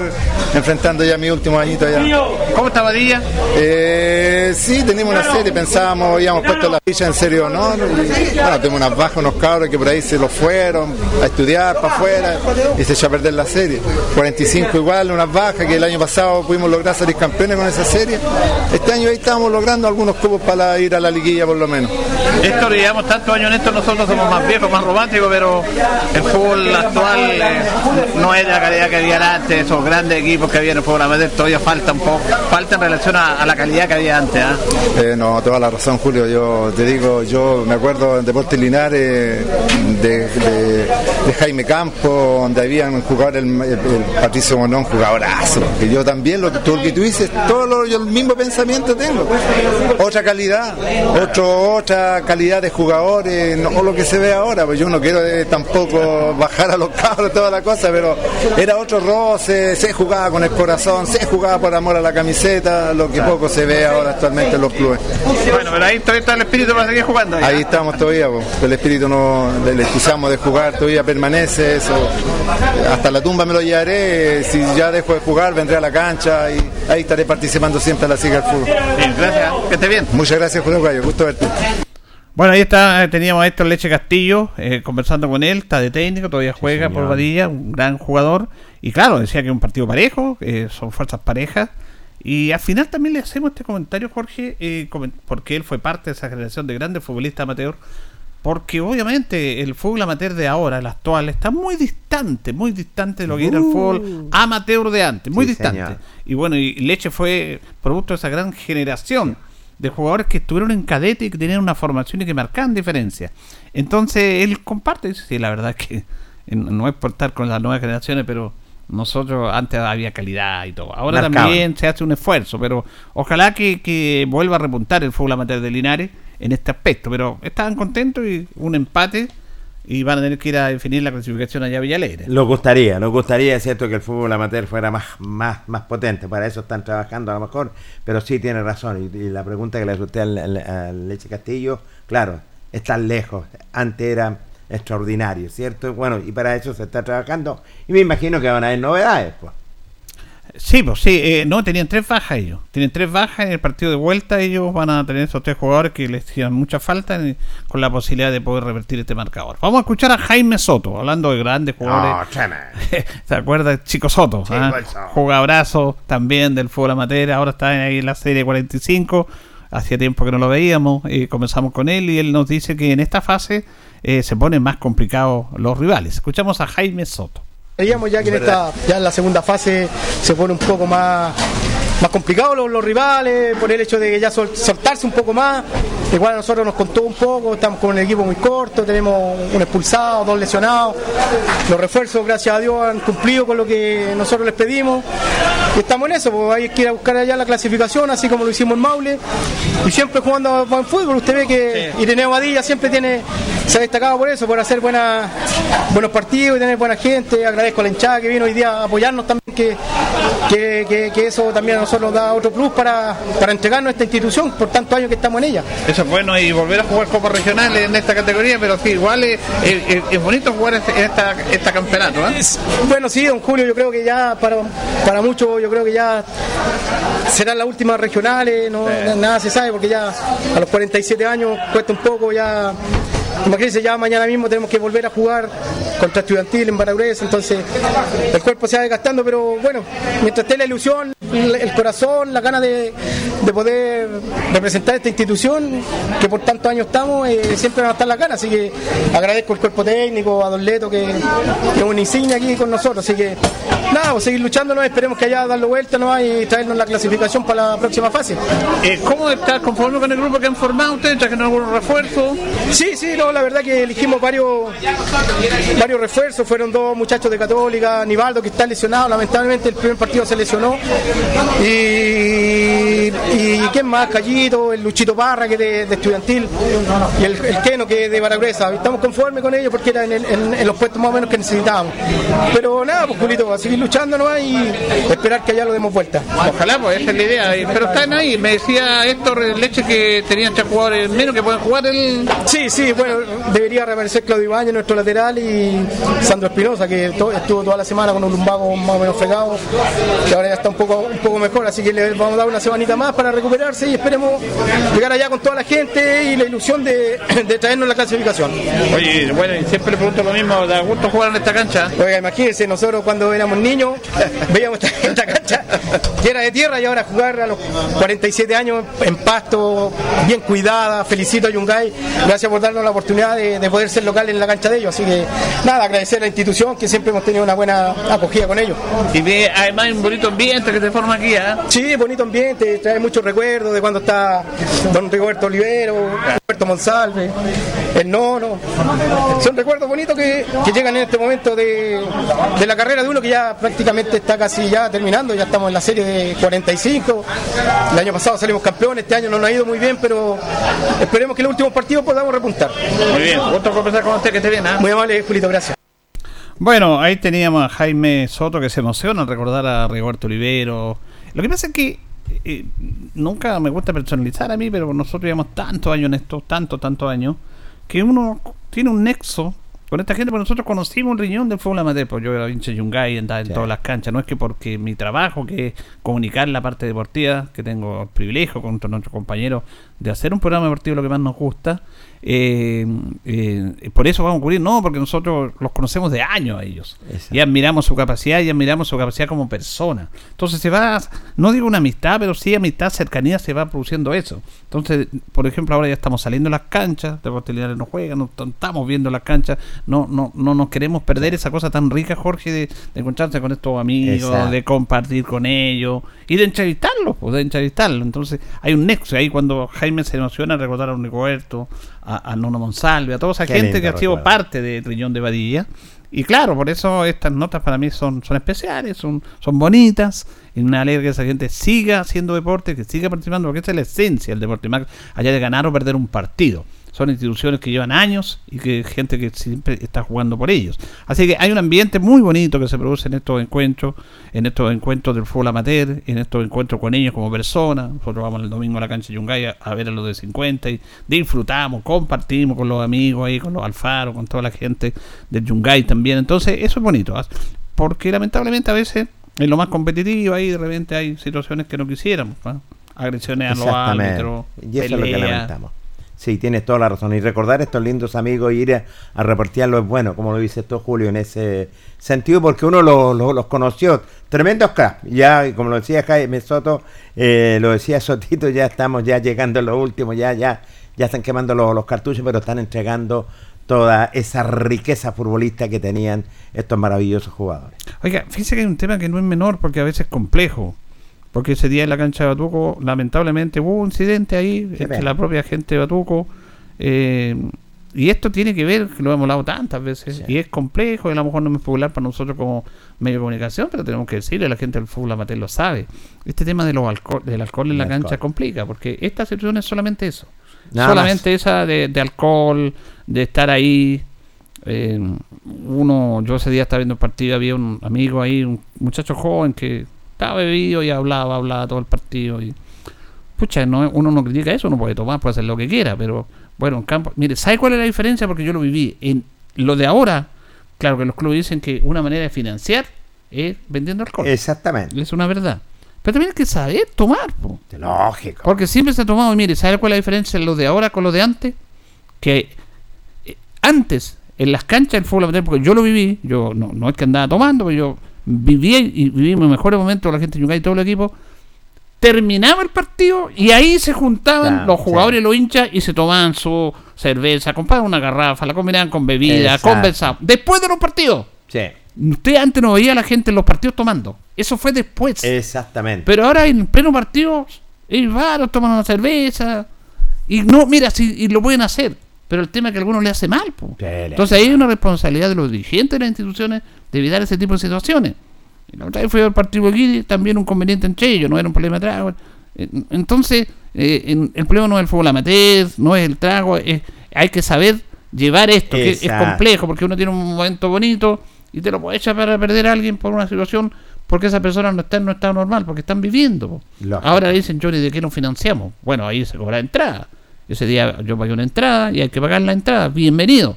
enfrentando ya mi último añito allá. ¿Cómo está Badilla? Eh, sí, teníamos una serie, pensábamos, habíamos puesto la ficha en serio, ¿no? Y, bueno, tenemos unas bajas, unos cabros que por ahí se los fueron a estudiar para afuera y se echó a perder la serie. 45 igual, unas bajas que el año pasado pudimos lograr salir campeones con esa serie. Este año ahí estamos logrando algunos cubos para ir a la liguilla por lo menos. Esto llevamos tantos años en esto, nosotros somos más viejos, más románticos, pero el fútbol actual eh, no es la calidad que había antes, esos grandes equipos que había en el fútbol amateur, todavía falta un poco, falta en relación a, la calidad que había antes. ¿ah? Eh, no, toda la razón, Julio. Yo te digo, yo me acuerdo en Deportes Linares de, de- de Jaime Campo, donde habían jugadores, el, el- Patricio Monón, jugadorazo. Que yo también, lo tú, que tú dices, todo lo, el mismo pensamiento tengo. Otra calidad, otro, otra calidad de jugadores, no lo que se ve ahora. Pues yo no quiero eh, tampoco bajar a los cabros, toda la cosa, pero era otro roce, se jugaba con el corazón, se jugaba por amor a la camiseta, lo que poco se ve ahora actualmente en los clubes. Bueno, pero ahí todavía está el espíritu para seguir jugando. Ahí estamos todavía, po. el espíritu no, el entusiasmo de jugar todavía permanece, eso. Hasta la tumba me lo llevaré, si ya dejo de jugar vendré a la cancha y ahí estaré participando siempre en la Siga del Fútbol. Gracias, que esté bien. Muchas gracias Julio Gallo, gusto verte. Bueno, ahí está, eh, teníamos a Héctor Leche Castillo, eh, conversando con él, está de técnico, todavía juega por Badilla, un gran jugador. Y claro, decía que es un partido parejo, eh, son fuerzas parejas. Y al final también le hacemos este comentario, Jorge, eh, porque él fue parte de esa generación de grandes futbolistas amateur. Porque obviamente el fútbol amateur de ahora, el actual, está muy distante, muy distante de lo que era el fútbol amateur de antes, muy Sí, distante. señor. Y bueno, y Leche fue producto de esa gran generación de jugadores que estuvieron en cadete y que tenían una formación y que marcaban diferencia. Entonces él comparte, dice, sí, la verdad es que no es por estar con las nuevas generaciones, pero nosotros antes había calidad y todo. Ahora Marcaban. también se hace un esfuerzo, pero ojalá que, que vuelva a repuntar el fútbol amateur de Linares en este aspecto. Pero estaban contentos y un empate y van a tener que ir a definir la clasificación allá a Villalegre. Nos gustaría, nos gustaría, es cierto, que el fútbol amateur fuera más, más, más potente. Para eso están trabajando a lo mejor, pero sí tiene razón. Y, la pregunta que le al- al Leche Castillo, claro, están lejos. Antes era extraordinario, ¿cierto? Bueno, y para eso se está trabajando. Y me imagino que van a haber novedades, pues. Sí, pues sí, eh, no, tenían tres bajas ellos. Tienen tres bajas en el partido de vuelta. Ellos van a tener esos tres jugadores que les hacían mucha falta eh, con la posibilidad de poder revertir este marcador. Vamos a escuchar a Jaime Soto, hablando de grandes jugadores. ¿Se acuerda? Chico Soto, Chico ¿ah? Soto. jugadorazo también del fútbol amateur. Ahora está ahí en la serie 45. Hacía tiempo que no lo veíamos. y comenzamos con él y él nos dice que en esta fase eh, se ponen más complicados los rivales. Escuchamos a Jaime Soto. Veíamos ya que en esta, ya en la segunda fase se pone un poco más, más complicado los, los rivales, por el hecho de que ya sol- soltarse un poco más. Igual a nosotros nos contó un poco, estamos con un equipo muy corto, tenemos un expulsado, dos lesionados. Los refuerzos, gracias a Dios, han cumplido con lo que nosotros les pedimos. Y estamos en eso, pues hay que ir a buscar allá la clasificación, así como lo hicimos en Maule. Y siempre jugando buen fútbol. Usted ve que Ireneo Badilla siempre tiene, se ha destacado por eso, por hacer buenas, buenos partidos y tener buena gente. Agradezco a la hinchada que vino hoy día a apoyarnos también, que, que, que- que eso también a nosotros nos da otro plus para, para entregarnos a esta institución por tantos años que estamos en ella. Eso es bueno y volver a jugar Copa Regional en esta categoría, pero sí, igual es, es- es bonito jugar este, esta, esta campeonato. ¿eh? Bueno, sí, don Julio, yo creo que ya para, para muchos, yo creo que ya serán las últimas regionales, no, nada se sabe, porque ya a los 47 años cuesta un poco, ya, imagínense, ya mañana mismo tenemos que volver a jugar contra Estudiantil en Baragüez, entonces el cuerpo se va desgastando, pero bueno, mientras esté la ilusión, el, corazón, la ganas de, de poder representar esta institución, que por tantos años estamos, eh, siempre van a estar las ganas, así que agradezco al cuerpo técnico, a Don Leto, que, que es una insignia aquí con nosotros, así que nada, pues seguir luchándonos, esperemos que haya darlo vuelta ¿no? y traernos la clasificación para la próxima fase. Eh, ¿Cómo está conforme con el grupo que han formado ustedes? ¿Trajeron algunos refuerzos? Sí, sí, no, la verdad que elegimos varios, varios refuerzos, fueron dos muchachos de Católica, Nivaldo que está lesionado, lamentablemente el primer partido se lesionó, y, y ¿quién más? Callito, el Luchito Parra que es de, de Estudiantil, y el, el Keno que es de Baragresa, estamos conformes con ellos porque eran en, en- en los puestos más o menos que necesitábamos. Pero nada, pues Julito, a seguir luchando nomás y esperar que allá lo demos vuelta. Ojalá, pues esa es la idea. Pero están ahí. Me decía Héctor Leche que tenían tres jugadores menos que pueden jugar el. Sí, sí, bueno, debería reaparecer Claudio Ibañez, nuestro lateral, y Sandro Espinosa, que estuvo toda la semana con un lumbago más o menos fregado, que ahora ya está un poco, un poco mejor, así que le vamos a dar una semanita más para recuperarse y esperemos llegar allá con toda la gente y la ilusión de, de traernos la clasificación. Oye, bueno, y siempre le pregunto lo mismo. ¿Da gusto jugar en esta cancha? Oiga, imagínense, nosotros cuando éramos niños veíamos esta, esta cancha que era de tierra y ahora jugar a los 47 años en pasto, bien cuidada. Felicito a Yungay, gracias por darnos la oportunidad de, de poder ser local en la cancha de ellos. Así que nada, agradecer a la institución que siempre hemos tenido una buena acogida con ellos. Y ve además un bonito ambiente que se forma aquí, ¿ah? Sí, bonito ambiente, trae muchos recuerdos de cuando está don Rigoberto Olivero, Roberto Monsalve, el nono. Son recuerdos bonitos que, que llegan en este momento de, de la carrera de uno que ya prácticamente está casi ya terminando, ya estamos en la serie de 45. El año pasado salimos campeones, este año no nos ha ido muy bien, pero esperemos que en los últimos partidos podamos repuntar. Muy bien, gusto conversar con usted, que esté bien, ¿ah? Muy amable, Julito, gracias. Bueno, ahí teníamos a Jaime Soto que se emociona al recordar a Rigoberto Olivero. Lo que pasa es que eh, nunca me gusta personalizar a mí, pero nosotros llevamos tantos años en esto, tantos, tantos años, que uno tiene un nexo con esta gente, porque nosotros conocimos un riñón del fútbol amateur, pues yo era hincha de Yungay, andaba en todas las canchas, no es que porque mi trabajo, que es comunicar la parte deportiva, que tengo el privilegio con nuestros compañeros de hacer un programa deportivo lo que más nos gusta, eh, eh, por eso vamos a ocurrir, no, porque nosotros los conocemos de años a ellos y admiramos su capacidad y admiramos su capacidad como persona. Entonces se va, no digo una amistad, pero sí amistad, cercanía, se va produciendo eso. Entonces, por ejemplo, ahora ya estamos saliendo a las canchas, Deportes Linares no juega, no estamos viendo las canchas, no, no, no nos queremos perder esa cosa tan rica, Jorge, de, de encontrarse con estos amigos, Exacto. de compartir con ellos y de entrevistarlos, pues de entrevistarlos. Entonces hay un nexo ahí cuando Jaime se emociona a recordar a un Rigoberto, a, a Nono Monsalve, a toda esa Qué gente que ha sido parte de Trillón de Vadilla. Y claro, por eso estas notas para mí son, son especiales, son, son bonitas. Y me alegra que esa gente siga haciendo deporte, que siga participando, porque esa es la esencia del deporte, más allá de ganar o perder un partido. Son instituciones que llevan años y que gente que siempre está jugando por ellos. Así que hay un ambiente muy bonito que se produce en estos encuentros, en estos encuentros del fútbol amateur, en estos encuentros con ellos como personas. Nosotros vamos el domingo a la cancha de Yungay a, a ver a los de 50 y disfrutamos, compartimos con los amigos ahí, con los Alfaro, con toda la gente del Yungay también. Entonces, eso es bonito. ¿ah? Porque lamentablemente a veces en lo más competitivo ahí de repente hay situaciones que no quisiéramos. ¿ah? Agresiones a los árbitros, Y eso es lo que peleas. lamentamos. Sí, tienes toda la razón. Y recordar estos lindos amigos, ir a, a reportearlo es bueno, como lo dices tú, Julio, en ese sentido, porque uno lo- lo- los conoció. Tremendos cracks. Ya, y como lo decía Jaime Soto, eh, lo decía Sotito, ya estamos ya llegando a lo último, ya, ya, ya están quemando los, los cartuchos, pero están entregando toda esa riqueza futbolista que tenían estos maravillosos jugadores. Oiga, fíjese que hay un tema que no es menor porque a veces es complejo. Porque ese día en la cancha de Batuco, lamentablemente hubo un incidente ahí entre pena. la propia gente de Batuco. eh, y esto tiene que ver, que lo hemos hablado tantas veces, y es complejo, y a lo mejor no es popular para nosotros como medio de comunicación, pero tenemos que decirle, la gente del fútbol amateur lo sabe. Este tema de los alcohol, del alcohol en la El cancha alcohol. complica, porque esta situación es solamente eso. Nada solamente esa de, de alcohol, de estar ahí. eh, uno, yo ese día estaba viendo el partido, había un amigo ahí, un muchacho joven que estaba bebido y hablaba, hablaba todo el partido. Y, pucha, no, uno no critica eso, uno puede tomar, puede hacer lo que quiera, pero bueno, en campo. Mire, ¿sabe cuál es la diferencia? Porque yo lo viví. En lo de ahora, claro que los clubes dicen que una manera de financiar es vendiendo alcohol. Exactamente. Es una verdad. Pero también hay que saber tomar, po. Lógico. Porque siempre se ha tomado, y mire, ¿sabe cuál es la diferencia en lo de ahora con lo de antes? Que eh, antes, en las canchas del fútbol porque yo lo viví, yo no, no es que andaba tomando, pero yo viví y viví mis mejores momentos, la gente de Yungay y todo el equipo, terminaba el partido y ahí se juntaban los jugadores sí. y los hinchas y se tomaban su cerveza, compraban una garrafa, la combinaban con bebida, conversaban. Después de los partidos. Sí, Usted antes no veía a la gente en los partidos tomando. Eso fue después. exactamente. Pero ahora en pleno partido, ellos van, toman una cerveza. Y no, mira, si y lo pueden hacer. Pero el tema es que a algunos le hace mal. po. Entonces ahí hay una responsabilidad de los dirigentes de las instituciones de evitar ese tipo de situaciones. Y la otra vez fui al partido aquí, también un conveniente entre ellos, no era un problema de trago. Entonces, eh, en- el problema no es el fútbol amateur, no es el trago, es- hay que saber llevar esto, que es complejo, porque uno tiene un momento bonito y te lo puede echar para perder a alguien por una situación porque esa persona no está en un estado normal, porque están viviendo. Lógico. Ahora dicen, Johnny, ¿de qué nos financiamos? Bueno, ahí se cobra entrada. Ese día yo pagué una entrada y hay que pagar la entrada. Bienvenido.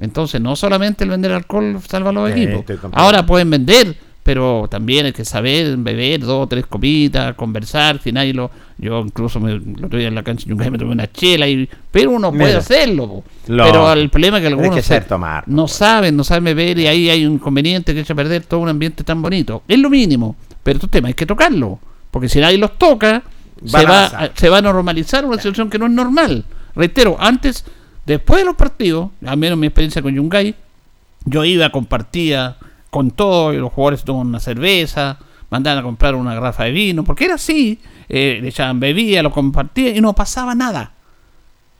Entonces, no solamente el vender alcohol salva a los Sí, equipos. Ahora pueden vender, pero también hay que saber beber dos o tres copitas, conversar. Si nadie lo. Yo incluso me, el otro día en la cancha me tomé una chela, y, pero uno puede Mira. hacerlo. Pero el problema es que algunos que tomar, no saben, no saben beber y ahí hay un inconveniente que echa a perder todo un ambiente tan bonito. Es lo mínimo, pero estos temas hay que tocarlo. Porque si nadie los toca, se va, a- se va a normalizar una situación que no es normal. Reitero, antes, después de los partidos, al menos mi experiencia con Yungay, yo iba, compartía con todo, y los jugadores tomaban una cerveza, mandaban a comprar una garrafa de vino, porque era así, eh, le echaban bebida, lo compartían y no pasaba nada.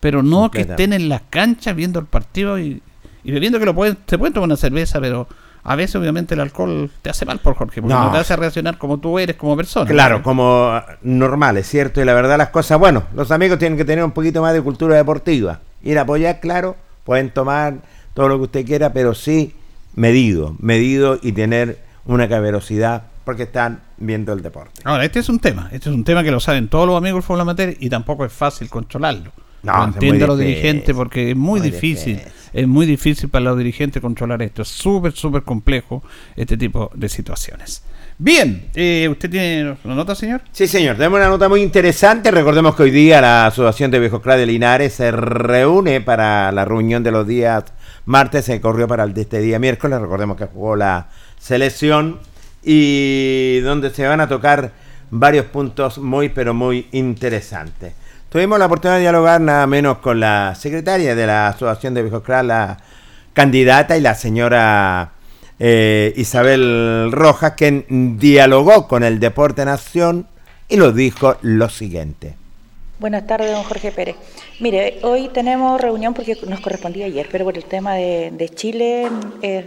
Pero no que estén en las canchas viendo el partido y, y bebiendo que lo pueden, se pueden tomar una cerveza, pero a veces obviamente el alcohol te hace mal por Jorge, porque No. no, te hace reaccionar como tú eres como persona. Claro, como ah, normal, es cierto, y la verdad las cosas, bueno, los amigos tienen que tener un poquito más de cultura deportiva. Ir a apoyar, claro, pueden tomar todo lo que usted quiera, pero sí medido, medido y tener una caballerosidad porque están viendo el deporte. Ahora, este es un tema, este es un tema que lo saben todos los amigos del fútbol amateur y tampoco es fácil controlarlo. No, los dirigentes porque es muy, muy difícil, difícil. es muy difícil para los dirigentes controlar esto. Es súper, súper complejo este tipo de situaciones. Bien, eh, ¿usted tiene una nota, señor? Sí, señor, tenemos una nota muy interesante. Recordemos que hoy día la Asociación de Viejos de Linares se reúne para la reunión de los días martes, se corrió para el de este día miércoles. Recordemos que jugó la selección y donde se van a tocar varios puntos muy, pero muy interesantes. Tuvimos la oportunidad de dialogar nada menos con la secretaria de la Asociación de Viejos la candidata y la señora eh, Isabel Rojas, que dialogó con el Deporte Nación y lo dijo lo siguiente. Buenas tardes, don Jorge Pérez. Mire, hoy tenemos reunión porque nos correspondía ayer, pero por el tema de, de Chile eh,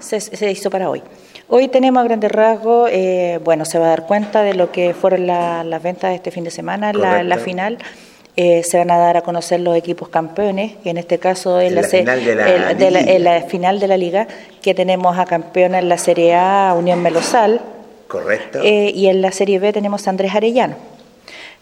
se, se hizo para hoy. Hoy tenemos a grandes rasgos, eh, bueno, se va a dar cuenta de lo que fueron la- las ventas de este fin de semana, la, la final. Eh, se van a dar a conocer los equipos campeones, que en este caso es En la, la final de la el- de la- liga. en la final de la liga, que tenemos a campeona en la Serie A, Unión Melosal, Correcto. eh, y en la Serie B tenemos a Andrés Arellano.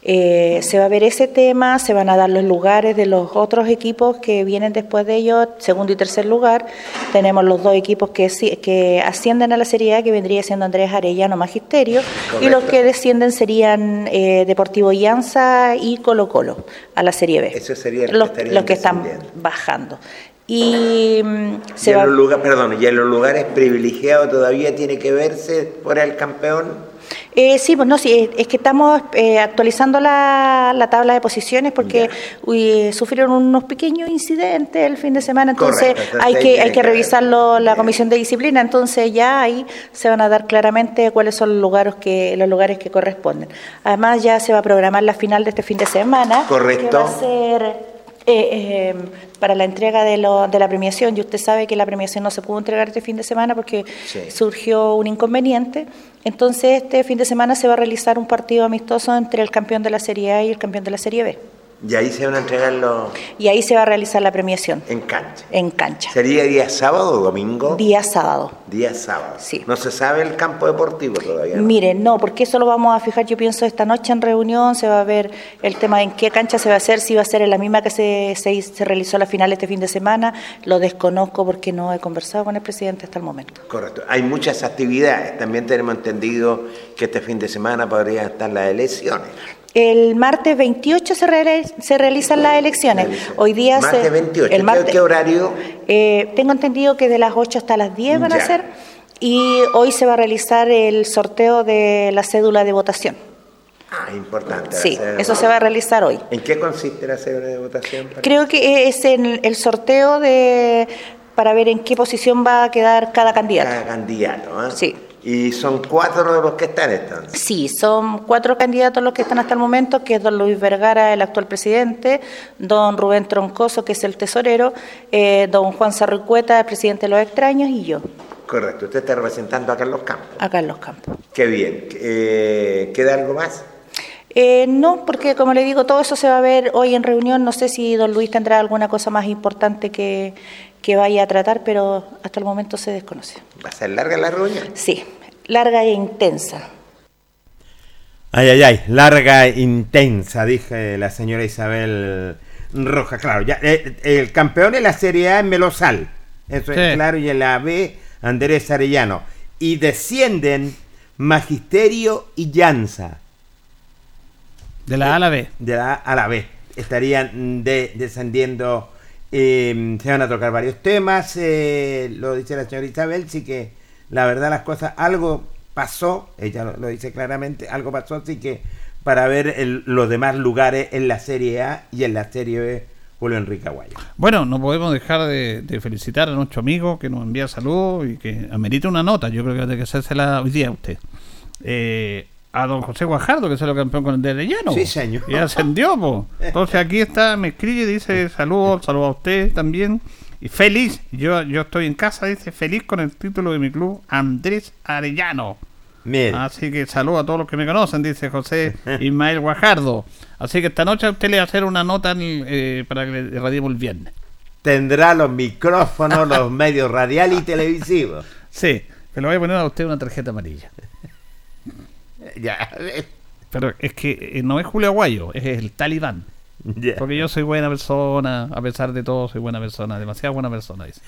Eh, se va a ver ese tema, se van a dar los lugares de los otros equipos que vienen después de ellos, segundo y tercer lugar. Tenemos los dos equipos que, que ascienden a la Serie A, que vendría siendo Andrés Arellano Magisterio, y los que descienden serían eh, Deportivo Llanza y Colo Colo a la Serie B. Eso sería los, que los que están bajando. Y mm, Y se en, va los lugares, perdón, y en los lugares privilegiados todavía tiene que verse por el campeón. Eh, sí, pues no, sí, es- que estamos eh, actualizando la, la tabla de posiciones porque uy, sufrieron unos pequeños incidentes el fin de semana, entonces hay que, hay que revisarlo la comisión de disciplina, entonces ya ahí se van a dar claramente cuáles son los lugares que, los lugares que corresponden. Además ya se va a programar la final de este fin de semana, Correcto. que va a ser eh, eh, para la entrega de, lo- de la premiación, y usted sabe que la premiación no se pudo entregar este fin de semana porque Sí. surgió un inconveniente. Entonces, este fin de semana se va a realizar un partido amistoso entre el campeón de la Serie A y el campeón de la Serie B. Y ahí se van a entregar los Y ahí se va a realizar la premiación en cancha. en cancha. ¿Sería día sábado o domingo? Día sábado. Día sábado. Sí. No se sabe el campo deportivo todavía. ¿no? Miren, no, porque eso lo vamos a fijar, yo pienso, esta noche en reunión, se va a ver el tema de en qué cancha se va a hacer, si va a ser en la misma que se, se, se realizó la final este fin de semana, lo desconozco porque no he conversado con el presidente hasta el momento. Correcto. Hay muchas actividades. También tenemos entendido que este fin de semana podrían estar las elecciones. El martes 28 se, reali- se realizan las elecciones. Hoy día Martes se, 28. El ¿Qué- martes, ¿Qué horario? Eh, tengo entendido que de las 8 hasta las 10 van a Ya. ser. Y hoy se va a realizar el sorteo de la cédula de votación. Ah, importante. Sí, eso se va a realizar hoy. ¿En qué consiste la cédula de votación? Creo que es en el sorteo de para ver en qué posición va a quedar cada candidato. Cada candidato. ¿ah? Sí. Y son cuatro de los que están entonces. Sí, son cuatro candidatos los que están hasta el momento, que es don Luis Vergara, el actual presidente, don Rubén Troncoso, que es el tesorero, eh, don Juan Sarricueta, el presidente de los extraños, y yo, Correcto. Usted está representando a Carlos Campos. acá en Los Campos. Qué bien. Eh, ¿Queda algo más? Eh, no, porque como le digo, todo eso se va a ver hoy en reunión. No sé si don Luis tendrá alguna cosa más importante que, que vaya a tratar, pero hasta el momento se desconoce. ¿Va a ser larga la reunión? Sí, larga e intensa. Ay, ay, ay, larga e intensa, dije la señora Isabel Roja. Claro, ya, eh, el campeón en la Serie A es Melosal, eso Sí. es claro, y en la B Andrés Arellano. Y descienden Magisterio y Llanza. De la A a la B. De la A a la B. Estarían de- descendiendo, eh, se van a tocar varios temas, eh, lo dice la señora Isabel, sí que la verdad las cosas, algo pasó, ella lo, dice claramente, algo pasó, así que para ver el- los demás lugares en la Serie A y en la Serie B, Julio Enrique Aguayo. Bueno, no podemos dejar de, felicitar a nuestro amigo que nos envía saludos y que amerita una nota. Yo creo que tiene que hacérsela hoy día a usted. Eh, a don José Guajardo, que es el campeón con el de Arellano. Sí, señor. Y ascendió, po. Entonces aquí está, me escribe y dice saludos, saludos a usted también. Y feliz, yo, yo estoy en casa, dice feliz con el título de mi club, Andrés Arellano. Mire. Así que saludo a todos los que me conocen, dice José Ismael Guajardo. Así que esta noche a usted le va a hacer una nota eh, para que le radiemos el viernes. Tendrá los micrófonos, los medios radiales y televisivos. Sí, que le voy a poner a usted una tarjeta amarilla. Ya. Pero es que eh, no es Julio Aguayo, es el talibán. Porque yo soy buena persona, a pesar de todo, soy buena persona, demasiado buena persona, dice.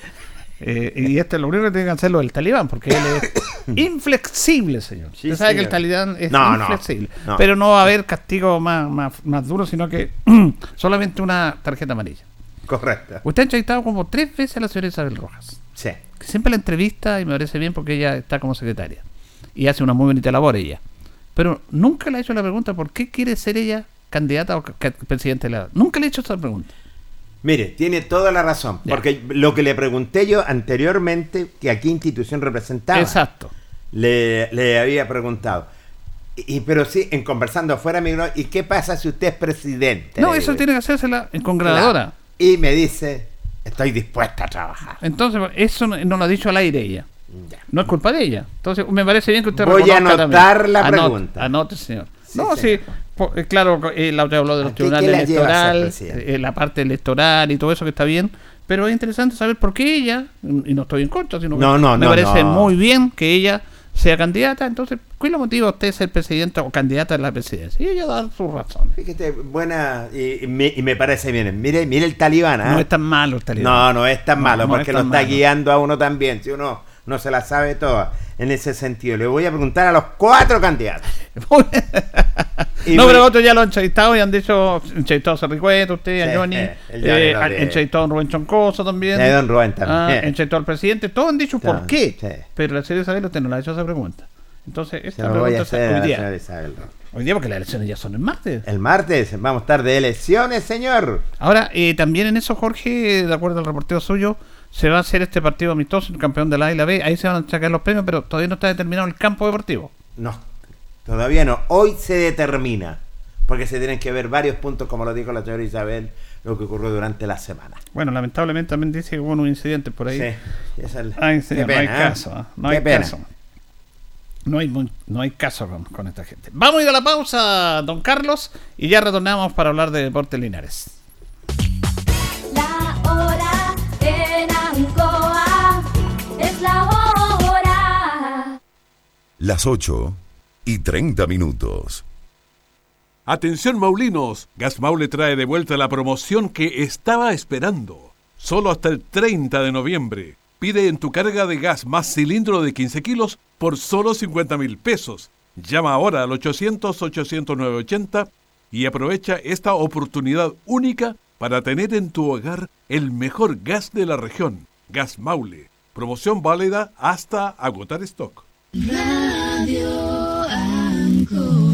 Eh, y este es lo único que tiene que hacerlo el talibán, porque él es inflexible, señor. Sí, Usted sabe que el talibán es No, no, inflexible. no. Pero no va a haber castigo más, más, más duro, sino que solamente una tarjeta amarilla. Correcto. Usted ha entrevistado como tres veces a la señora Isabel Rojas. Sí. que siempre la entrevista y me parece bien porque ella está como secretaria. Y hace una muy bonita labor ella. Pero nunca le ha hecho la pregunta por qué quiere ser ella candidata o presidente de la... Nunca le he hecho esa pregunta. Mire, tiene toda la razón. Porque lo que le pregunté yo anteriormente, que a qué institución representaba. Exacto. Le, le había preguntado. Y, pero sí, en conversando afuera, me dijo, ¿y qué pasa si usted es presidente? No, eso tiene que hacérsela en congregadora. Claro. Y me dice, estoy dispuesta a trabajar. Entonces, eso no, no lo ha dicho al aire ella. No es culpa de ella. Entonces, me parece bien que usted Voy a anotar también. la pregunta. Anote, señor. Sí, no, señor. sí. eh, claro, eh, la otra habló de los ¿A tribunales a electorales, eh, la parte electoral y todo eso que está bien. Pero es interesante saber por qué ella, y no estoy en contra, sino que No, no, me no, parece muy bien que ella sea candidata. Entonces, ¿cuál es el motivo de usted ser presidenta o candidata a la presidencia? Y ella da sus razones. Fíjate, buena, y, y me, y me parece bien. Mire, mire el talibán. ¿ah? No es tan malo el talibán. No, no es tan malo, porque lo está malo. guiando a uno también. Si uno no se la sabe toda, en ese sentido. Le voy a preguntar a los cuatro candidatos. Y no, me- pero otros ya lo han entrevistado y han dicho, entrevistado a Cerricueto, usted, a Sí, Johnny, eh, lo han entrevistado a Rubén Choncoso también. Don Rubén también. Ah, entrevistado al presidente, todos han dicho por qué. sí. Pero la señora Isabel usted no le ha hecho esa pregunta. Entonces, Se esta pregunta a hoy día. Hoy día porque las elecciones ya son el martes. El martes vamos a estar de elecciones, señor. Ahora, eh, también en eso, Jorge, de acuerdo al reporteo suyo, se va a hacer este partido amistoso, el campeón de la A y la B. Ahí se van a sacar los premios, pero todavía no está determinado el campo deportivo. No, todavía no. Hoy se determina. Porque se tienen que ver varios puntos, como lo dijo la señora Isabel, lo que ocurrió durante la semana. Bueno, lamentablemente también dice que hubo unos incidentes por ahí. Sí, esa es la- Ay, qué no hay ¿eh? caso, ¿ah? no Qué hay pena. caso. No hay, mu- no hay caso con, con esta gente. Vamos a ir a la pausa, don Carlos, y ya retornamos para hablar de Deportes Linares. Las 8 y 30 minutos. Atención Maulinos, Gas Maule trae de vuelta la promoción que estaba esperando. Solo hasta el 30 de noviembre. Pide en tu carga de gas más cilindro de 15 kilos por solo 50 mil pesos. Llama ahora al 800-800-980 y aprovecha esta oportunidad única para tener en tu hogar el mejor gas de la región. Gas Maule. Promoción válida hasta agotar stock. Radio Anchor.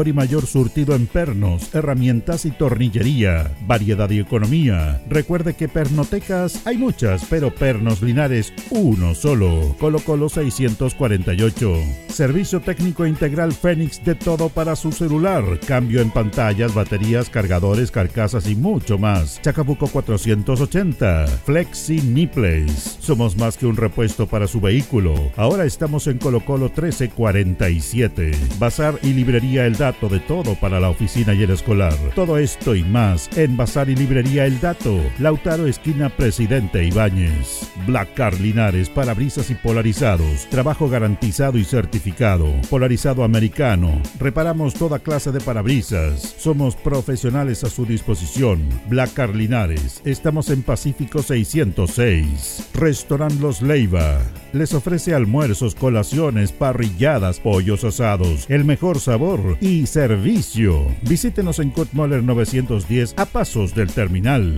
y mayor surtido en pernos, herramientas y tornillería. Variedad y economía. Recuerde que pernotecas hay muchas, pero Pernos Linares uno solo. Colo Colo 648. Servicio técnico integral Fénix de todo para su celular. Cambio en pantallas, baterías, cargadores, carcasas y mucho más. Chacabuco 480. Flexi Niples. Somos más que un repuesto para su vehículo. Ahora estamos en Colo Colo 1347. Bazar y librería El De todo para la oficina y el escolar. Todo esto y más en Bazar y librería El Dato. Lautaro esquina Presidente Ibáñez. Black Car Linares, parabrisas y polarizados. Trabajo garantizado y certificado. Polarizado americano. Reparamos toda clase de parabrisas. Somos profesionales a su disposición. Black Car Linares. Estamos en Pacífico 606. Restaurant Los Leiva. Les ofrece almuerzos, colaciones, parrilladas, pollos asados, el mejor sabor y servicio. Visítenos en Kutmoller 910 a pasos del terminal.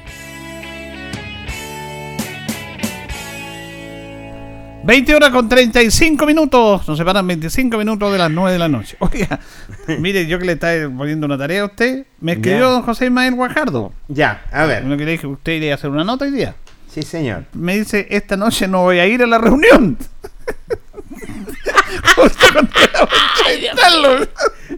20 horas con 35 minutos. Nos separan 25 minutos de las 9 de la noche. Oiga, mire, yo que le estaba poniendo una tarea a usted, me escribió Ya. don José Ismael Guajardo. Ya, a ver. Uno que le dije, usted iría a hacer una nota hoy día. Sí, señor. Me dice, esta noche no voy a ir a la reunión. Justo cuando íbamos a entrevistarlo.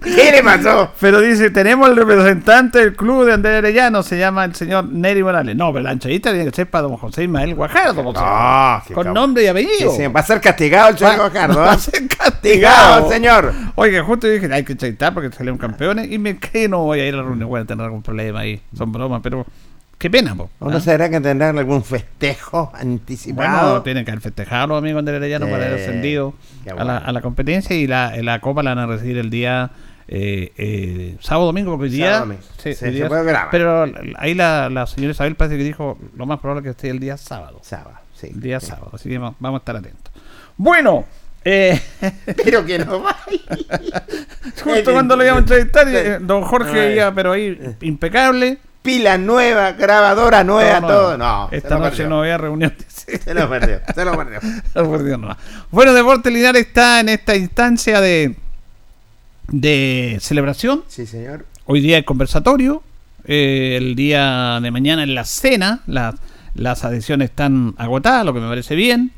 ¿Qué le pasó? Pero dice, tenemos el representante del club de Andrés Arellano, se llama el señor Neri Morales. No, pero la entrevista tiene que ser para don José Ismael Guajardo. Ah, con cabrón. nombre y apellido. Sí. Va a ser castigado el señor Guajardo. va a ¿eh? ser castigado, señor. Oiga, justo dije, hay que entrevistar porque salieron campeones y me cree no voy a ir a la reunión, voy a tener algún problema ahí. Son bromas, pero qué pena, po. ¿O no ¿Ah? será que tendrán algún festejo anticipado? Bueno, tienen que haber festejado los amigos de Arellano para haber ascendido a la, bueno. a la competencia y la, la copa la van a recibir el día eh, eh, sábado domingo porque hoy día, Sábado, domingo. sí, Sí, hoy se día- puede grabar. pero ahí la, la señora Isabel parece que dijo lo más probable que esté el día sábado sábado sí el día sábado así que va- vamos a estar atentos bueno eh, pero que no va justo cuando lo íbamos a entrevistar eh, don Jorge iba pero ahí impecable Pila nueva, grabadora nueva, No, no, todo. no. Se esta lo noche perdió. no había reunión Se lo perdió, se lo perdió. No, por Dios, no. Bueno, Deporte Linares está en esta instancia de, de celebración. Sí, señor. Hoy día hay conversatorio. eh, el día de mañana en la cena. Las, las adhesiones están agotadas, lo que me parece bien.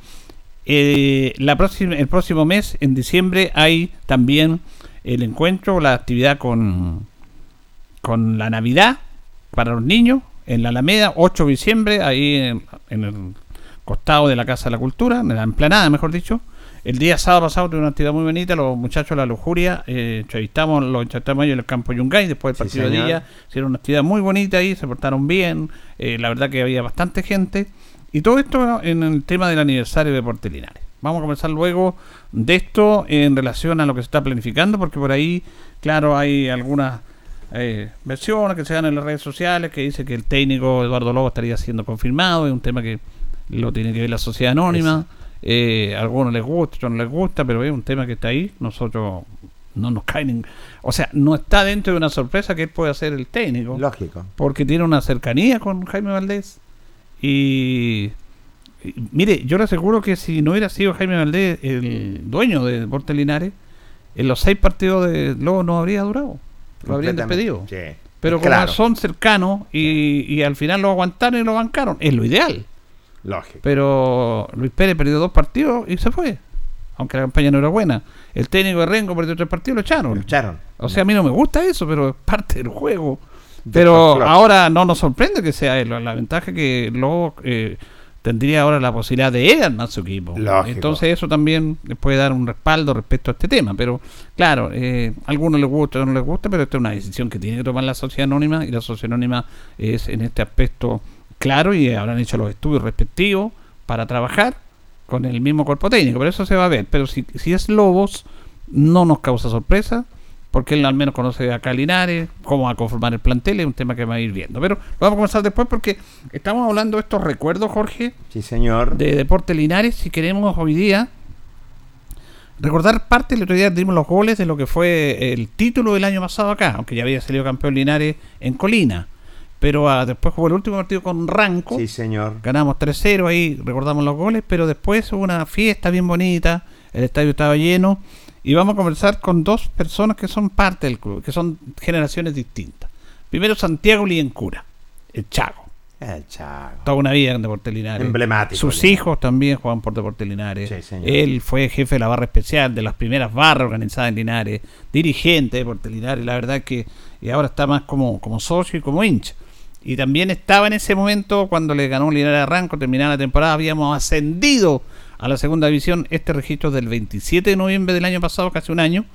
Eh, la próxima, el próximo mes, en diciembre, hay también el encuentro, la actividad con, con la Navidad para los niños en la Alameda, 8 de diciembre, ahí en, en el costado de la Casa de la Cultura, en la emplanada, mejor dicho. El día sábado pasado tuve una actividad muy bonita, los muchachos de la lujuria, eh, entrevistamos, los entrevistamos ellos en el campo Yungay, después del Sí, partido de día, hicieron una actividad muy bonita ahí, se portaron bien, eh, la verdad que había bastante gente. Y todo esto en el tema del aniversario de Deportes Linares. Vamos a comenzar luego de esto en relación a lo que se está planificando, porque por ahí, claro, hay algunas eh, versiones que se dan en las redes sociales que dice que el técnico Eduardo Lobo estaría siendo confirmado, es un tema que lo tiene que ver la sociedad anónima. Eh, a algunos les gusta, a otros no les gusta, pero es un tema que está ahí. Nosotros no nos cae nin- O sea, no está dentro de una sorpresa que él puede hacer el técnico. Lógico. Porque tiene una cercanía con Jaime Valdés. Y, y mire, yo le aseguro que si no hubiera sido Jaime Valdés el dueño de Deportes Linares, en los seis partidos de Lobo no habría durado. Lo habrían despedido. Sí. Pero como Claro. son cercanos y, y al final lo aguantaron y lo bancaron, es lo ideal. Lógico. Pero Luis Pérez perdió dos partidos y se fue. Aunque la campaña no era buena. El técnico de Rengo perdió tres partidos y lo echaron. Lo echaron. O sea, a mí no me gusta eso, pero es parte del juego. Pero ahora no nos sorprende que sea él. La ventaja es que luego eh, tendría ahora la posibilidad de él armar su equipo. Lógico. Entonces eso también les puede dar un respaldo respecto a este tema. Pero claro, eh, a algunos les gusta, a otros no les gusta, pero esta es una decisión que tiene que tomar la sociedad anónima y la sociedad anónima es en este aspecto claro y habrán hecho los estudios respectivos para trabajar con el mismo cuerpo técnico. Pero eso se va a ver. Pero si, si es Lobos, no nos causa sorpresa porque él al menos conoce acá a Linares, cómo va a conformar el plantel, es un tema que va a ir viendo. Pero lo vamos a comenzar después porque estamos hablando de estos recuerdos, Jorge, Sí, señor. de Deporte Linares, si queremos hoy día recordar parte, el otro día dimos los goles de lo que fue el título del año pasado acá, aunque ya había salido campeón Linares en Colina. Pero ah, después jugó el último partido con Ranco. Sí, señor. Ganamos 3-0, ahí recordamos los goles, pero después hubo una fiesta bien bonita, el estadio estaba lleno y vamos a conversar con dos personas que son parte del club, que son generaciones distintas. Primero Santiago Liencura, el Chago. El Chago. Toda una vida en Deportes Linares. Emblemático, Sus hijos también juegan por Deportes Linares. Sí, señor. Él fue jefe de la barra especial, de las primeras barras organizadas en Linares, dirigente de Deportes Linares. La verdad que y ahora está más como, como socio y como hincha. Y también estaba en ese momento cuando le ganó Linares a Ranco, terminada la temporada, habíamos ascendido a la segunda división. Este registro es del 27 de noviembre del año pasado, casi un año.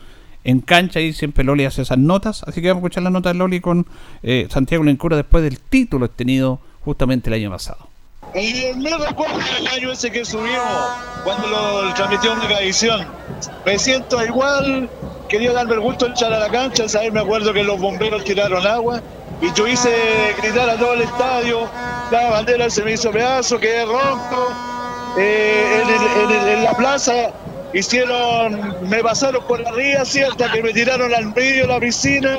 En cancha y siempre Loli hace esas notas. Así que vamos a escuchar las notas de Loli con eh, Santiago Lencura después del título obtenido justamente el año pasado. Eh, me recuerdo el año ese que subimos cuando lo transmitió en televisión. Me siento igual, quería darme el gusto de echar a la cancha, ¿sabes? Me acuerdo que los bomberos tiraron agua y yo hice gritar a todo el estadio, la bandera se me hizo pedazo, quedé ronco. Eh, en, la plaza hicieron, me pasaron por arriba, ¿sí? hasta que me tiraron al medio de la piscina.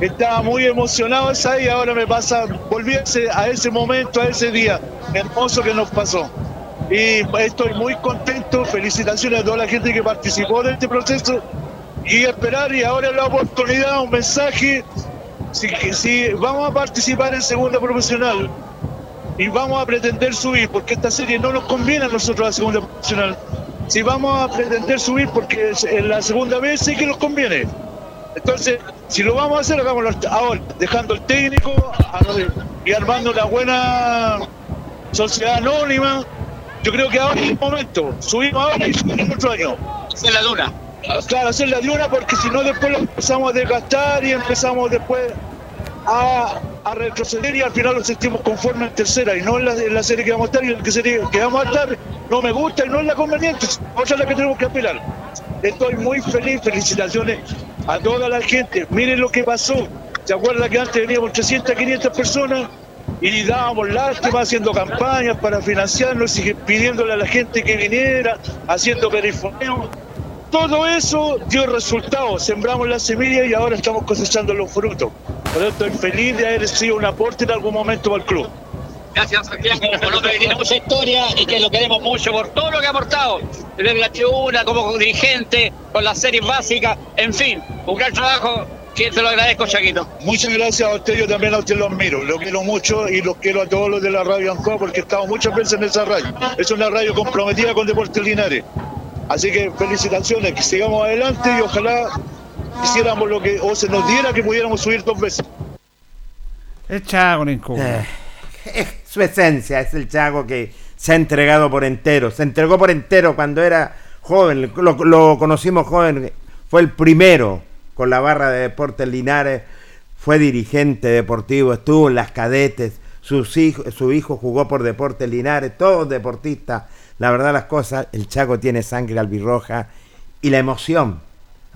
Estaba muy emocionado esa y ahora me pasa, volví a ese, a ese momento, a ese día hermoso que nos pasó. Y estoy muy contento, felicitaciones a toda la gente que participó en este proceso y esperar y ahora la oportunidad, un mensaje, si, si vamos a participar en segunda profesional y vamos a pretender subir, porque esta serie no nos conviene a nosotros la segunda profesional, si vamos a pretender subir porque es- en la segunda vez sí que nos conviene. Entonces, si lo vamos a hacer, hagámoslo ahora, dejando el técnico y armando una buena sociedad anónima. Yo creo que ahora es el momento. Subimos ahora y subimos otro año. Hacer la luna. Claro, hacer la luna porque si no después lo empezamos a desgastar y empezamos después a, a retroceder y al final nos sentimos conformes en tercera y no en la, serie que vamos a estar y en la serie que vamos a estar no me gusta y no es la conveniente, otra es la que tenemos que apelar. Estoy muy feliz, felicitaciones a toda la gente. Miren lo que pasó. ¿Se acuerda que antes veníamos 300, 500 personas y dábamos lástima haciendo campañas para financiarnos y pidiéndole a la gente que viniera, haciendo perifoneo? Todo eso dio resultados. Sembramos la semilla y ahora estamos cosechando los frutos. Por eso estoy feliz de haber sido un aporte en algún momento para el club. Gracias Santiago por lo que tiene mucha historia y que lo queremos mucho por todo lo que ha aportado. Desde la tribuna, como dirigente, con las series básicas, en fin, un gran trabajo que te lo agradezco, Chaquito. Muchas gracias a usted, yo también a usted los miro, lo quiero mucho y los quiero a todos los de la radio Ancoa porque he estado muchas veces en esa radio. Es una radio comprometida con Deportes Linares. Así que felicitaciones, que sigamos adelante y ojalá hiciéramos lo que, o se nos diera que pudiéramos subir dos veces. El Chago. Eh, es su esencia, es el Chago que se ha entregado por entero. Se entregó por entero cuando era joven, lo, lo conocimos joven, fue el primero con la barra de Deportes Linares, fue dirigente deportivo, estuvo en las cadetes, sus hijos, su hijo jugó por Deportes Linares, todos deportistas. La verdad las cosas, el Chago tiene sangre albirroja y la emoción.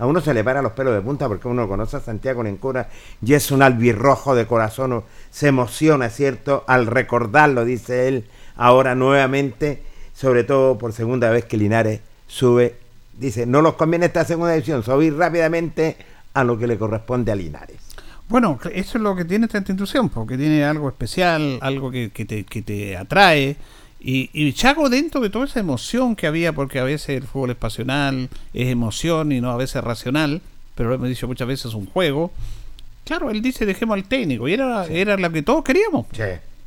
A uno se le para los pelos de punta porque uno conoce a Santiago Lencura y es un albirrojo de corazón. Se emociona, ¿cierto? Al recordarlo, dice él, ahora nuevamente, sobre todo por segunda vez que Linares sube. Dice, no los conviene esta segunda división, subir rápidamente a lo que le corresponde a Linares. Bueno, eso es lo que tiene esta institución, porque tiene algo especial, algo que te, que te atrae. Y, y Chaco, dentro de toda esa emoción que había, porque a veces el fútbol es pasional, es emoción y no a veces racional, pero lo hemos dicho muchas veces es un juego. Claro, él dice dejemos al técnico, y era, era lo que todos queríamos.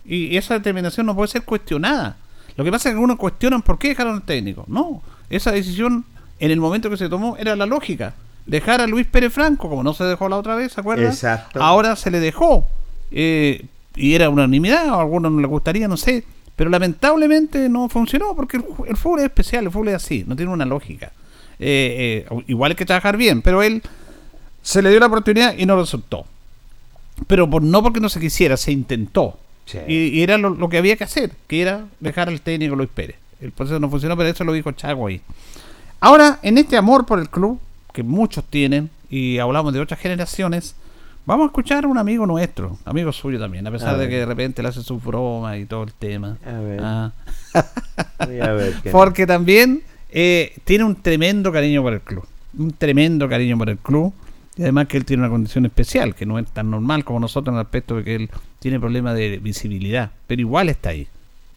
Y, y esa determinación no puede ser cuestionada. Lo que pasa es que algunos cuestionan por qué dejaron al técnico. No, esa decisión en el momento que se tomó era la lógica. Dejar a Luis Pérez Franco, como no se dejó la otra vez, ¿se acuerdan? Exacto. Ahora se le dejó. eh, y era unanimidad, o a algunos no les gustaría, no sé. Pero lamentablemente no funcionó porque el, el fútbol es especial, el fútbol es así, no tiene una lógica. Eh, eh, igual hay que trabajar bien, pero él se le dio la oportunidad y no resultó. Pero por, no porque no se quisiera, se intentó. Y, y era lo, lo que había que hacer, que era dejar al técnico Luis Pérez. El proceso no funcionó, pero eso lo dijo Chago ahí. Ahora, en este amor por el club, que muchos tienen, y hablamos de otras generaciones, vamos a escuchar a un amigo nuestro, amigo suyo también, a pesar A de que de repente le hace su broma y todo el tema. A ver. Ah. A ver Porque también eh, tiene un tremendo cariño por el club. Un tremendo cariño por el club. Y además que él tiene una condición especial, que no es tan normal como nosotros en el aspecto de que él tiene problemas de visibilidad. Pero igual está ahí.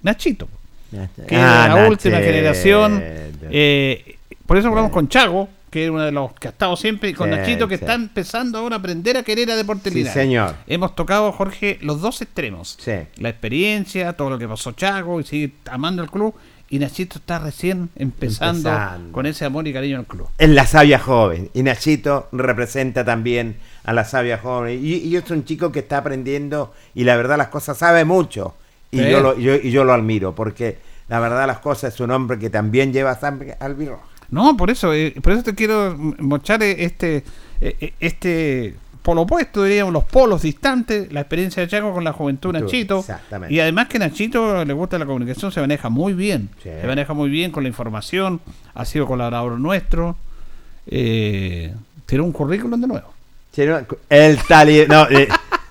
Nachito. Que es de Ah, la última Nachito. generación. eh, por eso hablamos con Chago, que es uno de los que ha estado siempre, con Sí, Nachito, que sí. está empezando ahora a aprender a querer a Deportes Sí, Linares. señor. Hemos tocado, Jorge, los dos extremos. La experiencia, todo lo que pasó Chago, y sigue amando el club. Y Nachito está recién empezando, Empezando. con ese amor y cariño al club. Es la sabia joven. Y Nachito representa también a la sabia joven. Y, y es un chico que está aprendiendo y la verdad las cosas sabe mucho. Y, yo, lo, yo- y yo lo admiro porque la verdad las cosas es un hombre que también lleva sangre al birro. No, por eso, eh, por eso te quiero m- mochar eh, este, eh, este polo opuesto, diríamos, los polos distantes, la experiencia de Chaco con la juventud Nachito. Exactamente. Y además que Nachito le gusta la comunicación, se maneja muy bien. Se maneja muy bien con la información, ha sido colaborador nuestro. Eh, tiene un currículum de nuevo. El tali... No, eh,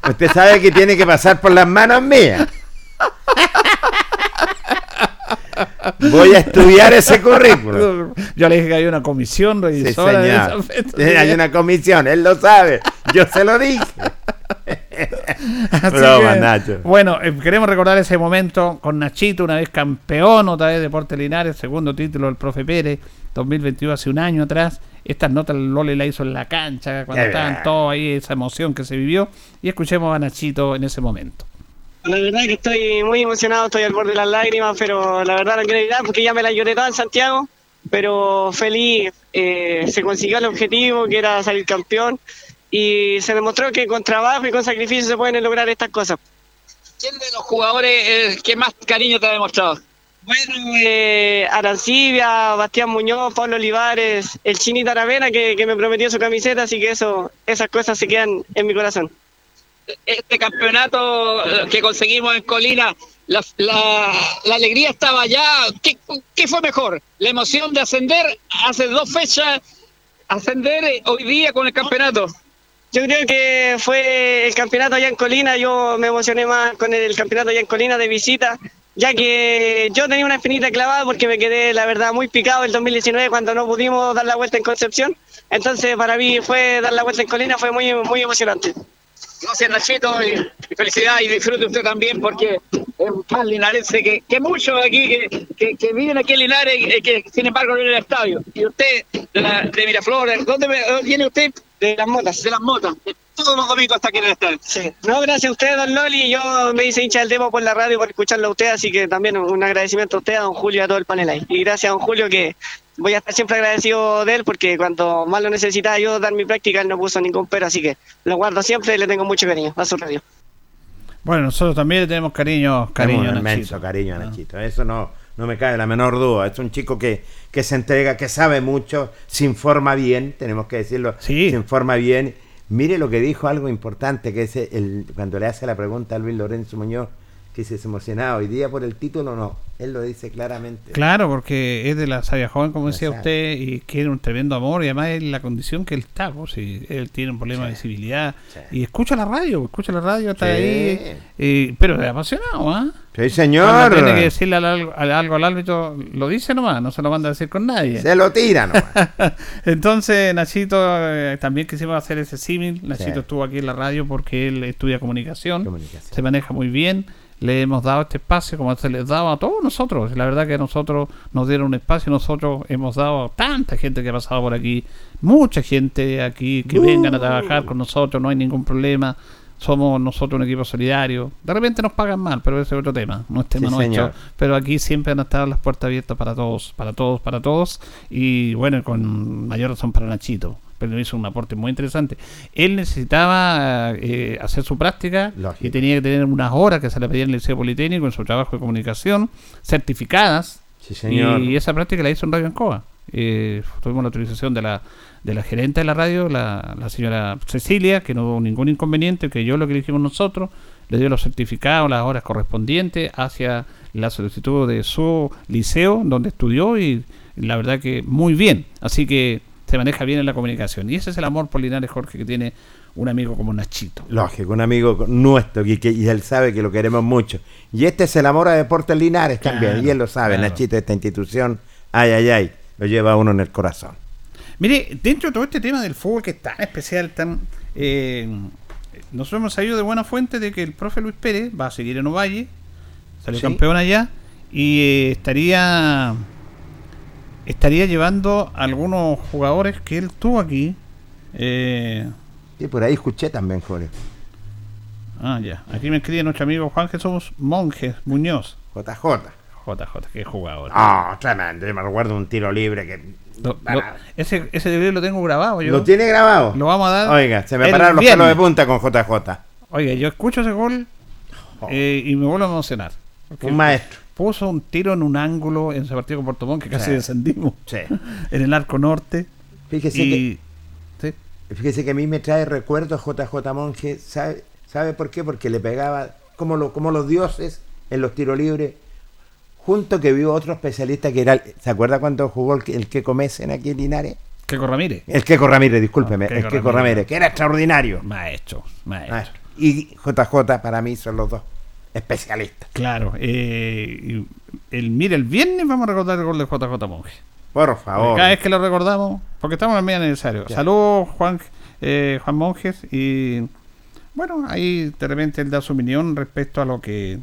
usted sabe que tiene que pasar por las manos mías. Voy a estudiar ese currículum. Yo le dije que hay una comisión Sí, revisora de señor. Sí, Hay una comisión, él lo sabe. Yo se lo dije. Broma, que, Nacho. Bueno, eh, queremos recordar ese momento con Nachito, una vez campeón, otra vez Deportes Linares, segundo título del profe Pérez, 2022, hace un año atrás. Estas notas Lole la hizo en la cancha, cuando Qué estaban todos ahí, esa emoción que se vivió. Y escuchemos a Nachito en ese momento. La verdad que estoy muy emocionado, estoy al borde de las lágrimas, pero la verdad no quiero llorar porque ya me la lloré toda en Santiago, pero feliz, eh, se consiguió el objetivo que era salir campeón y se demostró que con trabajo y con sacrificio se pueden lograr estas cosas. ¿Quién de los jugadores eh, que más cariño te ha demostrado? Bueno, eh, Arancibia, Bastián Muñoz, Pablo Olivares, el Chinito Aravena que, que me prometió su camiseta, así que eso, esas cosas se quedan en mi corazón. Este campeonato eh, que conseguimos en Colina, la, la- alegría estaba allá. ¿Qué, qué fue mejor? ¿La emoción de ascender hace dos fechas? ¿Ascender eh, hoy día con el campeonato? Yo creo que fue el campeonato allá en Colina, yo me emocioné más con el campeonato allá en Colina de visita, ya que yo tenía una espinita clavada porque me quedé, la verdad, muy picado el 2019 cuando no pudimos dar la vuelta en Concepción. Entonces, para mí fue dar la vuelta en Colina, fue muy, muy emocionante. Gracias Nachito y, felicidad y disfrute usted también porque es más linarense que, que muchos aquí que, que, viven aquí en Linares y que sin embargo no viven el estadio. Y usted la- de Miraflores, ¿dónde me- dónde viene usted? De las motas. De las motas. Todos los domingos está aquí en el estadio. Sí. No, gracias a usted, don Loli. Yo me hice hincha del demo por la radio por escucharlo a usted, así que también un agradecimiento a usted, a don Julio y a todo el panel ahí. Y gracias a don Julio que voy a estar siempre agradecido de él porque cuando más lo necesitaba yo dar mi práctica, él no puso ningún pero, así que lo guardo siempre y le tengo mucho cariño a su radio. Bueno, nosotros también le tenemos cariño, cariño Tenemos un inmenso cariño a Nachito. Eso no, no me cabe la menor duda. Es un chico que, que se entrega, que sabe mucho, se informa bien, tenemos que decirlo, se informa bien. Mire lo que dijo algo importante, que es el, cuando le hace la pregunta a Luis Lorenzo Muñoz, que se emocionado hoy día por el título, no. Él lo dice claramente. Claro, porque es de la sabia joven, como decía Exacto. usted, y quiere un tremendo amor, y además es la condición que él está, pues, si él tiene un problema de visibilidad, y escucha la radio, escucha la radio, está Sí. ahí, y- pero es apasionado, ¿ah? Sí, señor. Cuando tiene que decirle al- al- algo al árbitro, lo dice nomás, no se lo manda a decir con nadie. Se lo tira nomás. Entonces, Nachito, eh, también quisimos hacer ese símil. Nachito estuvo aquí en la radio porque él estudia comunicación, se maneja muy bien. Le hemos dado este espacio como se les daba a todos nosotros. La verdad que a nosotros nos dieron un espacio, nosotros hemos dado a tanta gente que ha pasado por aquí, mucha gente aquí que vengan a trabajar con nosotros, no hay ningún problema. Somos nosotros un equipo solidario. De repente nos pagan mal, pero ese es otro tema, no es tema Sí, nuestro. señor. Pero aquí siempre han estado las puertas abiertas para todos, para todos, para todos. Y bueno, con mayor razón para Nachito. Pero hizo un aporte muy interesante. Él necesitaba eh, hacer su práctica y tenía que tener unas horas que se le pedía en el Liceo Politécnico en su trabajo de comunicación, certificadas. señor. Y esa práctica la hizo en Radio Ancoa. Eh, tuvimos la autorización de la, de la gerente de la radio, la, la señora Cecilia, que no hubo ningún inconveniente, que yo lo que dijimos nosotros, le dio los certificados, las horas correspondientes hacia la solicitud de su liceo donde estudió y la verdad que muy bien. Así que se maneja bien en la comunicación. Y ese es el amor por Linares, Jorge, que tiene un amigo como Nachito. Lógico, un amigo nuestro y, que, y él sabe que lo queremos mucho. Y este es el amor a Deportes Linares también, y él lo sabe, claro. Nachito, esta institución, ay, ay, ay, lo lleva uno en el corazón. Mire, dentro de todo este tema del fútbol que es tan especial, tan eh, nosotros hemos sabido de buena fuente de que el profe Luis Pérez va a seguir en Ovalle, salió Sí. campeón allá y eh, estaría estaría llevando a algunos jugadores que él tuvo aquí. Eh, Sí, por ahí escuché también, Jorge. ah, ya. Aquí me escribe nuestro amigo Juan Jesús Monjes Muñoz. JJ. JJ, qué jugador. Ah, tremendo, yo me recuerdo un tiro libre que... Lo- lo- ese, ese video lo tengo grabado yo. ¿Lo tiene grabado? Lo vamos a dar. Oiga, se me pararon los pelos de punta con JJ. Oiga, yo escucho ese gol eh, y me vuelvo a emocionar. Oh. Un maestro. Puso un tiro en un ángulo en ese partido con Puerto Montt que casi Sí. descendimos. Sí. En el arco norte. Fíjese Y- que... Fíjese que a mí me trae recuerdos JJ Monge, ¿sabe, ¿sabe por qué? Porque le pegaba como, lo, como los dioses en los tiros libres, junto que vio otro especialista que era, ¿se acuerda cuando jugó el, que- el Queco Mesen aquí en Linares? Queco Ramírez. El Queco Ramírez, discúlpeme, No, el Queco Queco Ramírez. Ramírez, que era extraordinario. Maestro, maestro. Maestro. Y JJ para mí son los dos especialistas. Claro. eh, el, mire, el viernes vamos a recordar el gol de JJ Monge. Por favor. Cada vez que lo recordamos, porque estamos en el medio aniversario. Ya. Saludos, Juan, eh, Juan Monjes. Y bueno, ahí de repente él da su opinión respecto a lo que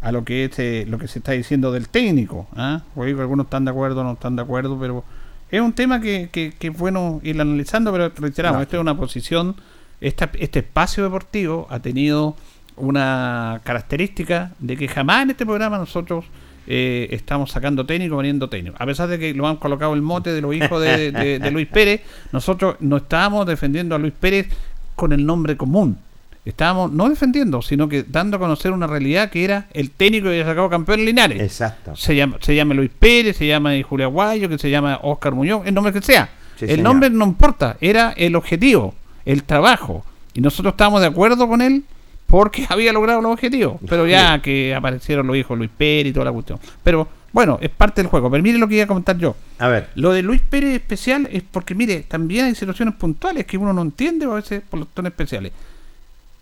a lo que este, lo que se está diciendo del técnico. ¿ah? Oigo, algunos están de acuerdo, no están de acuerdo, pero es un tema que, que, que es bueno ir analizando, pero reiteramos, No. esto es una posición, esta, este espacio deportivo ha tenido una característica de que jamás en este programa nosotros eh, estamos sacando técnico, poniendo técnico. A pesar de que lo han colocado el mote de los hijos de, de- de Luis Pérez, nosotros no estábamos defendiendo a Luis Pérez con el nombre común. Estábamos no defendiendo, sino que dando a conocer una realidad que era el técnico que había sacado campeón en Linares. Exacto. Se llama, se llama Luis Pérez, se llama Julia Guayo, que se llama Oscar Muñoz, el nombre que sea. Sí, el señor. nombre no importa, era el objetivo, el trabajo. Y nosotros estábamos de acuerdo con él porque había logrado los objetivos. Pero ya que aparecieron los hijos Luis Pérez y toda la cuestión. Pero bueno, es parte del juego. Pero mire lo que iba a comentar yo. A ver. Lo de Luis Pérez especial es porque, mire, también hay situaciones puntuales que uno no entiende a veces por los tonos especiales.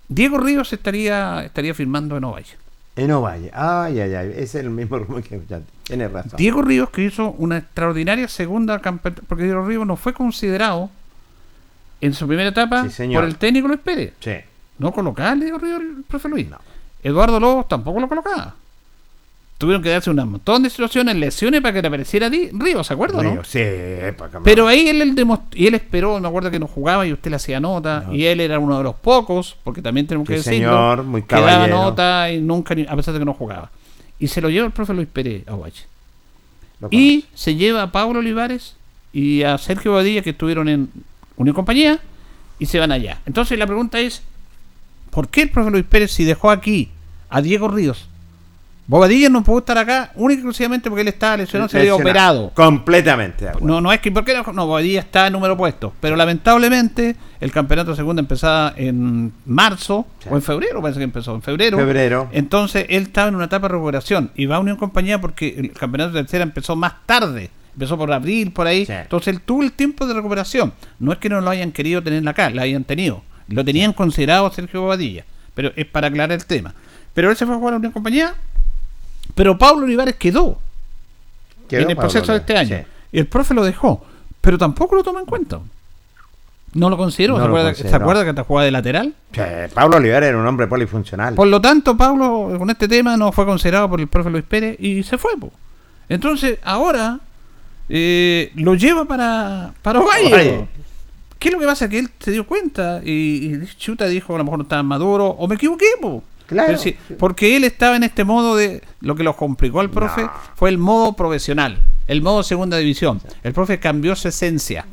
Diego Ríos estaría estaría firmando en Ovalle. En Ovalle. Ay, ay, ay. Es el mismo rumor que ya Tiene razón. Diego Ríos que hizo una extraordinaria segunda campeonato, porque Diego Ríos no fue considerado en su primera etapa Sí, por el técnico Luis Pérez. Sí. No colocaba Diego Ríos el profe Luis. Eduardo Lobos tampoco lo colocaba. Tuvieron que darse un montón de situaciones, lesiones para que le apareciera Ríos, ¿se acuerda? no? Río, sí, para. Pero ahí él, él y él esperó, me acuerdo que no jugaba y usted le hacía nota, y él era uno de los pocos, porque también tenemos que Sí, decirlo, señor, muy que daba nota y nunca, a pesar de que no jugaba. Y se lo lleva el profe Luis Pérez a. Lo Y se lleva a Pablo Olivares y a Sergio Badilla, que estuvieron en Unión Compañía, y se van allá. Entonces la pregunta es, ¿por qué el profe Luis Pérez si dejó aquí a Diego Ríos? Bobadilla no pudo estar acá únicamente y exclusivamente porque él estaba lesionado, se había operado. Completamente. de. No, no es que, ¿por qué no? No, Bobadilla está en número puesto. Pero lamentablemente el campeonato de segunda empezaba en marzo o en febrero, parece que empezó, en febrero. Febrero. Entonces él estaba en una etapa de recuperación y va a Unión Compañía porque el campeonato tercera empezó más tarde. Empezó por abril, por ahí. Entonces él tuvo el tiempo de recuperación. No es que no lo hayan querido tener acá, lo hayan tenido. Lo tenían considerado Sergio Bobadilla. Pero es para aclarar el tema. Pero él se fue a jugar a Unión Compañía. Pero Pablo Olivares quedó, Quedó en el Pablo proceso de este año. Y el profe lo dejó. Pero tampoco lo toma en cuenta. No lo consideró. No ¿Se, acuerda, ¿Se consideró. acuerda que te jugaba de lateral? Sí, Pablo Olivares era un hombre polifuncional. Por lo tanto, Pablo, con este tema, no fue considerado por el profe Luis Pérez y se fue. po. Entonces, ahora eh, lo lleva para, para Ovalle. Ovalle. ¿Qué es lo que pasa? Que él se dio cuenta y, y Chuta dijo, a lo mejor no estaba maduro, o me equivoqué, po. Claro. Porque él estaba en este modo de. Lo que lo complicó al profe fue el modo profesional, el modo segunda división. El profe cambió su esencia.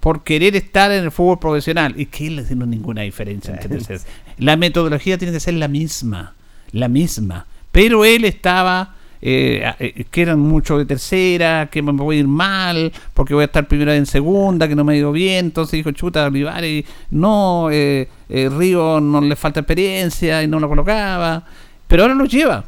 por querer estar en el fútbol profesional. Y que él no ninguna diferencia entre. La metodología tiene que ser la misma, la misma. Pero él estaba, eh, eh, que eran mucho de tercera, que me voy a ir mal, porque voy a estar primero en segunda, que no me ha ido bien. Entonces dijo, chuta, Olivares, no, eh, eh, Río no le falta experiencia y no lo colocaba. Pero ahora lo lleva.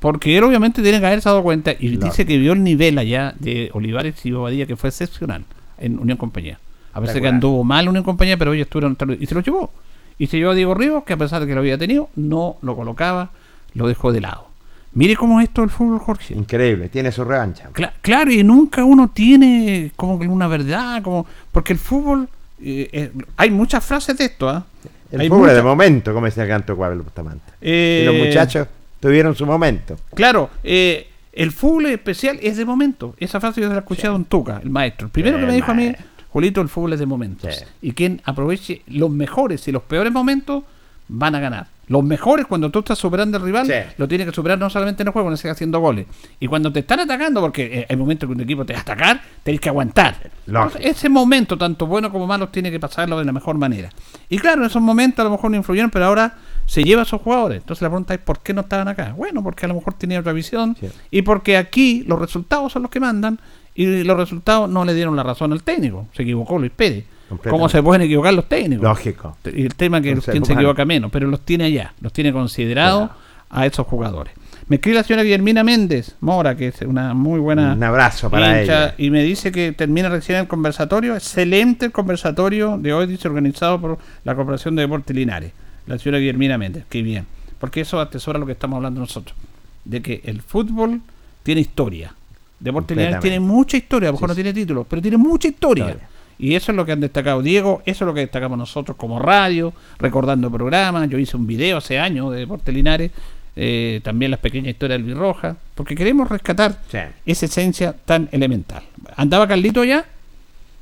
Porque él obviamente tiene que haberse dado cuenta y dice que vio el nivel allá de Olivares y Bobadilla que fue excepcional en Unión Compañía. A veces que anduvo mal Unión Compañía, pero ellos estuvieron y se lo llevó. Y se llevó a Diego Ríos, que a pesar de que lo había tenido, no lo colocaba, lo dejó de lado. Mire cómo es esto el fútbol, Jorge. Increíble, tiene su revancha. Cla- claro, y nunca uno tiene como que una verdad, como porque el fútbol, eh, eh, hay muchas frases de esto, ¿ah? El Hay fútbol es de muchas- momento, como decía el canto Cuadro Bustamante. Eh, y los muchachos tuvieron su momento. Claro, eh, el fútbol especial es de momento. Esa frase yo la escuché a Don Tuca, el maestro. El primero Sí, que me dijo a mí. Julito, el fútbol es de momentos. Y quien aproveche los mejores y los peores momentos van a ganar. Los mejores, cuando tú estás superando al rival, lo tienes que superar no solamente en el juego, no sigas haciendo goles. Y cuando te están atacando, porque eh, hay momentos que un equipo te va a atacar, tenés que aguantar. Entonces, ese momento, tanto bueno como malo, tiene que pasarlo de la mejor manera. Y claro, en esos momentos a lo mejor no influyeron, pero ahora se lleva a esos jugadores. Entonces la pregunta es, ¿por qué no estaban acá? Bueno, porque a lo mejor tenían otra visión y porque aquí los resultados son los que mandan y los resultados no le dieron la razón al técnico. Se equivocó Luis Pérez. ¿Cómo se pueden equivocar los técnicos? Lógico. Y el tema que ser quien se equivoca menos, pero los tiene allá, los tiene considerados a esos jugadores. Me escribe la señora Guillermina Méndez Mora, que es una muy buena. Un abrazo para ella. Y me dice que termina recién el conversatorio. Excelente el conversatorio de hoy, dice, organizado por la Corporación de Deportes Linares. La señora Guillermina Méndez, qué bien. Porque eso atesora lo que estamos hablando nosotros. De que el fútbol tiene historia. Deportes Linares tiene mucha historia, a lo mejor Sí, no tiene títulos, pero tiene mucha historia. Historia. Y eso es lo que han destacado Diego, eso es lo que destacamos nosotros como radio, recordando programas. Yo hice un video hace años de Deportes Linares, eh, también las pequeñas historias del Birroja, porque queremos rescatar esa esencia tan elemental. ¿Andaba Carlito ya?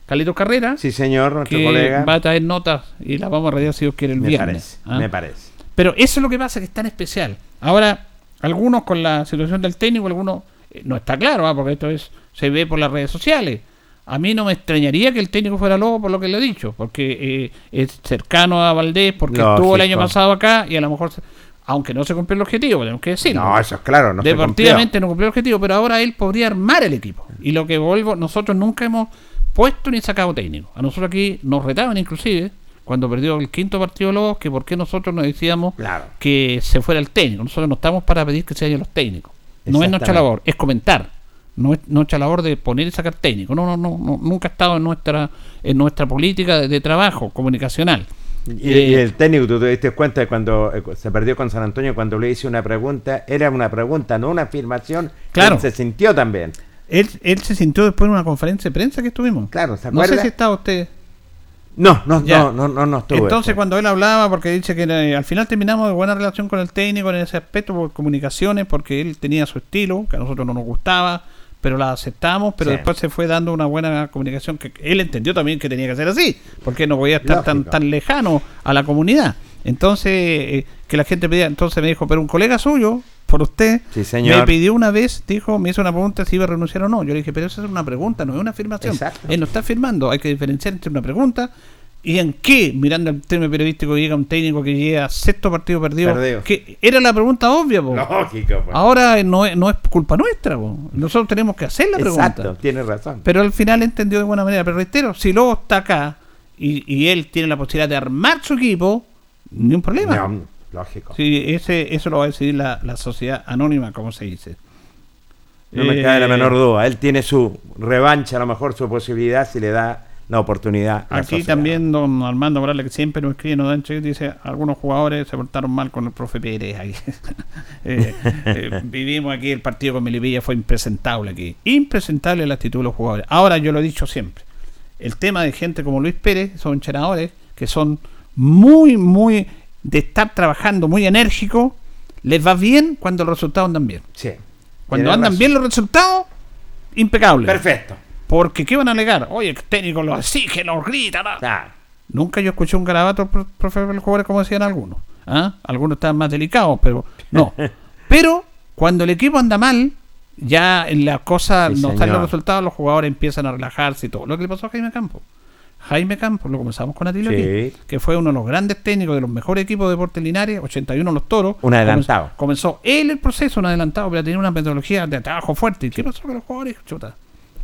Carlito Carrera. Sí, señor, nuestro que colega. va a traer notas y las vamos a radiar si Dios quiere el Me viernes. parece, ¿ah? me parece. Pero eso es lo que pasa, que es tan especial. Ahora, algunos con la situación del técnico, algunos eh, no está claro, ¿ah? porque esto es se ve por las redes sociales. A mí no me extrañaría que el técnico fuera lobo por lo que le he dicho, porque eh, es cercano a Valdés, porque estuvo el año pasado acá y a lo mejor, aunque no se cumplió el objetivo, tenemos que decirlo. No, eso es claro, no se Deportivamente no cumplió el objetivo, pero ahora él podría armar el equipo. Y lo que vuelvo, nosotros nunca hemos puesto ni sacado técnico. A nosotros aquí nos retaban inclusive cuando perdió el quinto partido Lobos que por qué nosotros nos decíamos que se fuera el técnico. Nosotros no estamos para pedir que se vayan los técnicos. No es nuestra labor, es comentar. No es nuestra labor de poner y sacar técnico. No, no, no, no, nunca ha estado en nuestra en nuestra política de, de trabajo comunicacional. Y, Eh, y el técnico, tú te diste cuenta de cuando eh, se perdió con San Antonio, cuando le hice una pregunta, era una pregunta, no una afirmación. Claro. Él se sintió también. Él, él se sintió después en una conferencia de prensa que estuvimos. Claro, ¿se No sé si estaba usted. No, no, Ya. no, no, no, no estuve. Entonces, cuando él hablaba, porque dice que al final terminamos de buena relación con el técnico en ese aspecto, por comunicaciones, porque él tenía su estilo, que a nosotros no nos gustaba, pero la aceptamos, pero Sí. después se fue dando una buena comunicación, que él entendió también que tenía que ser así, porque no podía estar tan, Lógico. tan lejano a la comunidad. Entonces, eh, que la gente pedía, entonces me dijo, pero un colega suyo, por usted, Sí, señor. me pidió una vez, dijo, me hizo una pregunta si iba a renunciar o no. Yo le dije, pero eso es una pregunta, no es una afirmación. Exacto. Él no está afirmando, hay que diferenciar entre una pregunta y en qué, mirando el término periodístico, llega un técnico que llega a sexto partido perdido. Perdido. Que era la pregunta obvia, po. Lógico. Ahora eh, no es, no es culpa nuestra, po. nosotros tenemos que hacer la pregunta. Exacto, tiene razón. Pero al final entendió de buena manera. Pero reitero, si Lobo está acá y, y él tiene la posibilidad de armar su equipo, ni un problema. No, lógico. Sí, ese, eso lo va a decidir la, la sociedad anónima, como se dice. No me Eh, cabe la menor duda. Él tiene su revancha, a lo mejor su posibilidad, si le da la oportunidad. la Aquí también don Armando Morales, que siempre nos escribe, nos dice, algunos jugadores se portaron mal con el profe Pérez. ahí". Eh, eh, vivimos aquí, el partido con Melipilla fue impresentable aquí. Impresentable la actitud de los jugadores. Ahora yo lo he dicho siempre, el tema de gente como Luis Pérez, son entrenadores que son muy, muy, de estar trabajando muy enérgico, les va bien cuando los resultados andan bien. Sí. Cuando andan razón. bien los resultados, impecable. Perfecto. Porque ¿qué van a alegar? Oye, el técnico lo exige, lo grita. ¿no? Nunca yo escuché un garabato, pro- profe, de los jugadores como decían algunos. ¿ah? Algunos estaban más delicados, pero no. pero cuando el equipo anda mal, ya en la cosa Sí, no están los resultados, los jugadores empiezan a relajarse y todo. Lo que le pasó a Jaime Campo. Jaime Campos, lo comenzamos con Atilio Sí. que fue uno de los grandes técnicos de los mejores equipos de Deportes Linares, 81 los toros. Un adelantado. Comenzó, comenzó él el proceso, un adelantado, pero tenía una metodología de trabajo fuerte. ¿Y qué pasó con los jugadores? Chuta.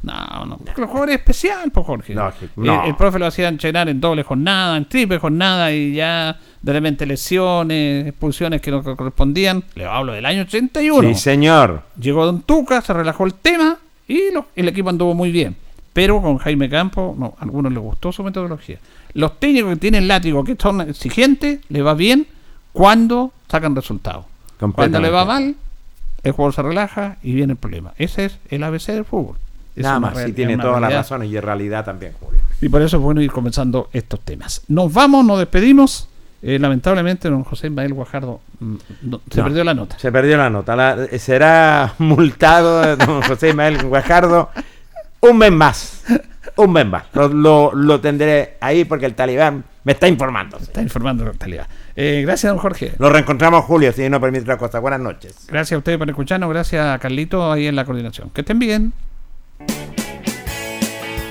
No, no, porque los jugadores es especial, pues Jorge. No, que- no. El, el profe lo hacía entrenar en doble jornada, en triple jornada y ya de repente lesiones, expulsiones que no correspondían. Le hablo del año 81. Sí, señor. Llegó Don Tuca, se relajó el tema y lo- el equipo anduvo muy bien. Pero con Jaime Campos, no, a algunos les gustó su metodología. Los técnicos que tienen látigo, que son exigentes, les va bien cuando sacan resultados. Cuando le va mal, el jugador se relaja y viene el problema. Ese es el ABC del fútbol. Nada más, sí tiene todas las razones y en realidad también, Julio. Y por eso es bueno ir comenzando estos temas. Nos vamos, nos despedimos. Eh, lamentablemente, don José Ismael Guajardo mm, no, se No, perdió la nota. Se perdió la nota. La- eh, será multado don José Ismael Guajardo un mes más. Un mes más. Lo, lo- lo tendré ahí porque el talibán me está informando. Está informando la realidad. Eh, gracias, don Jorge. Nos reencontramos, Julio, si no permite otra cosa. Buenas noches. Gracias a ustedes por escucharnos. Gracias a Carlito ahí en la coordinación. Que estén bien.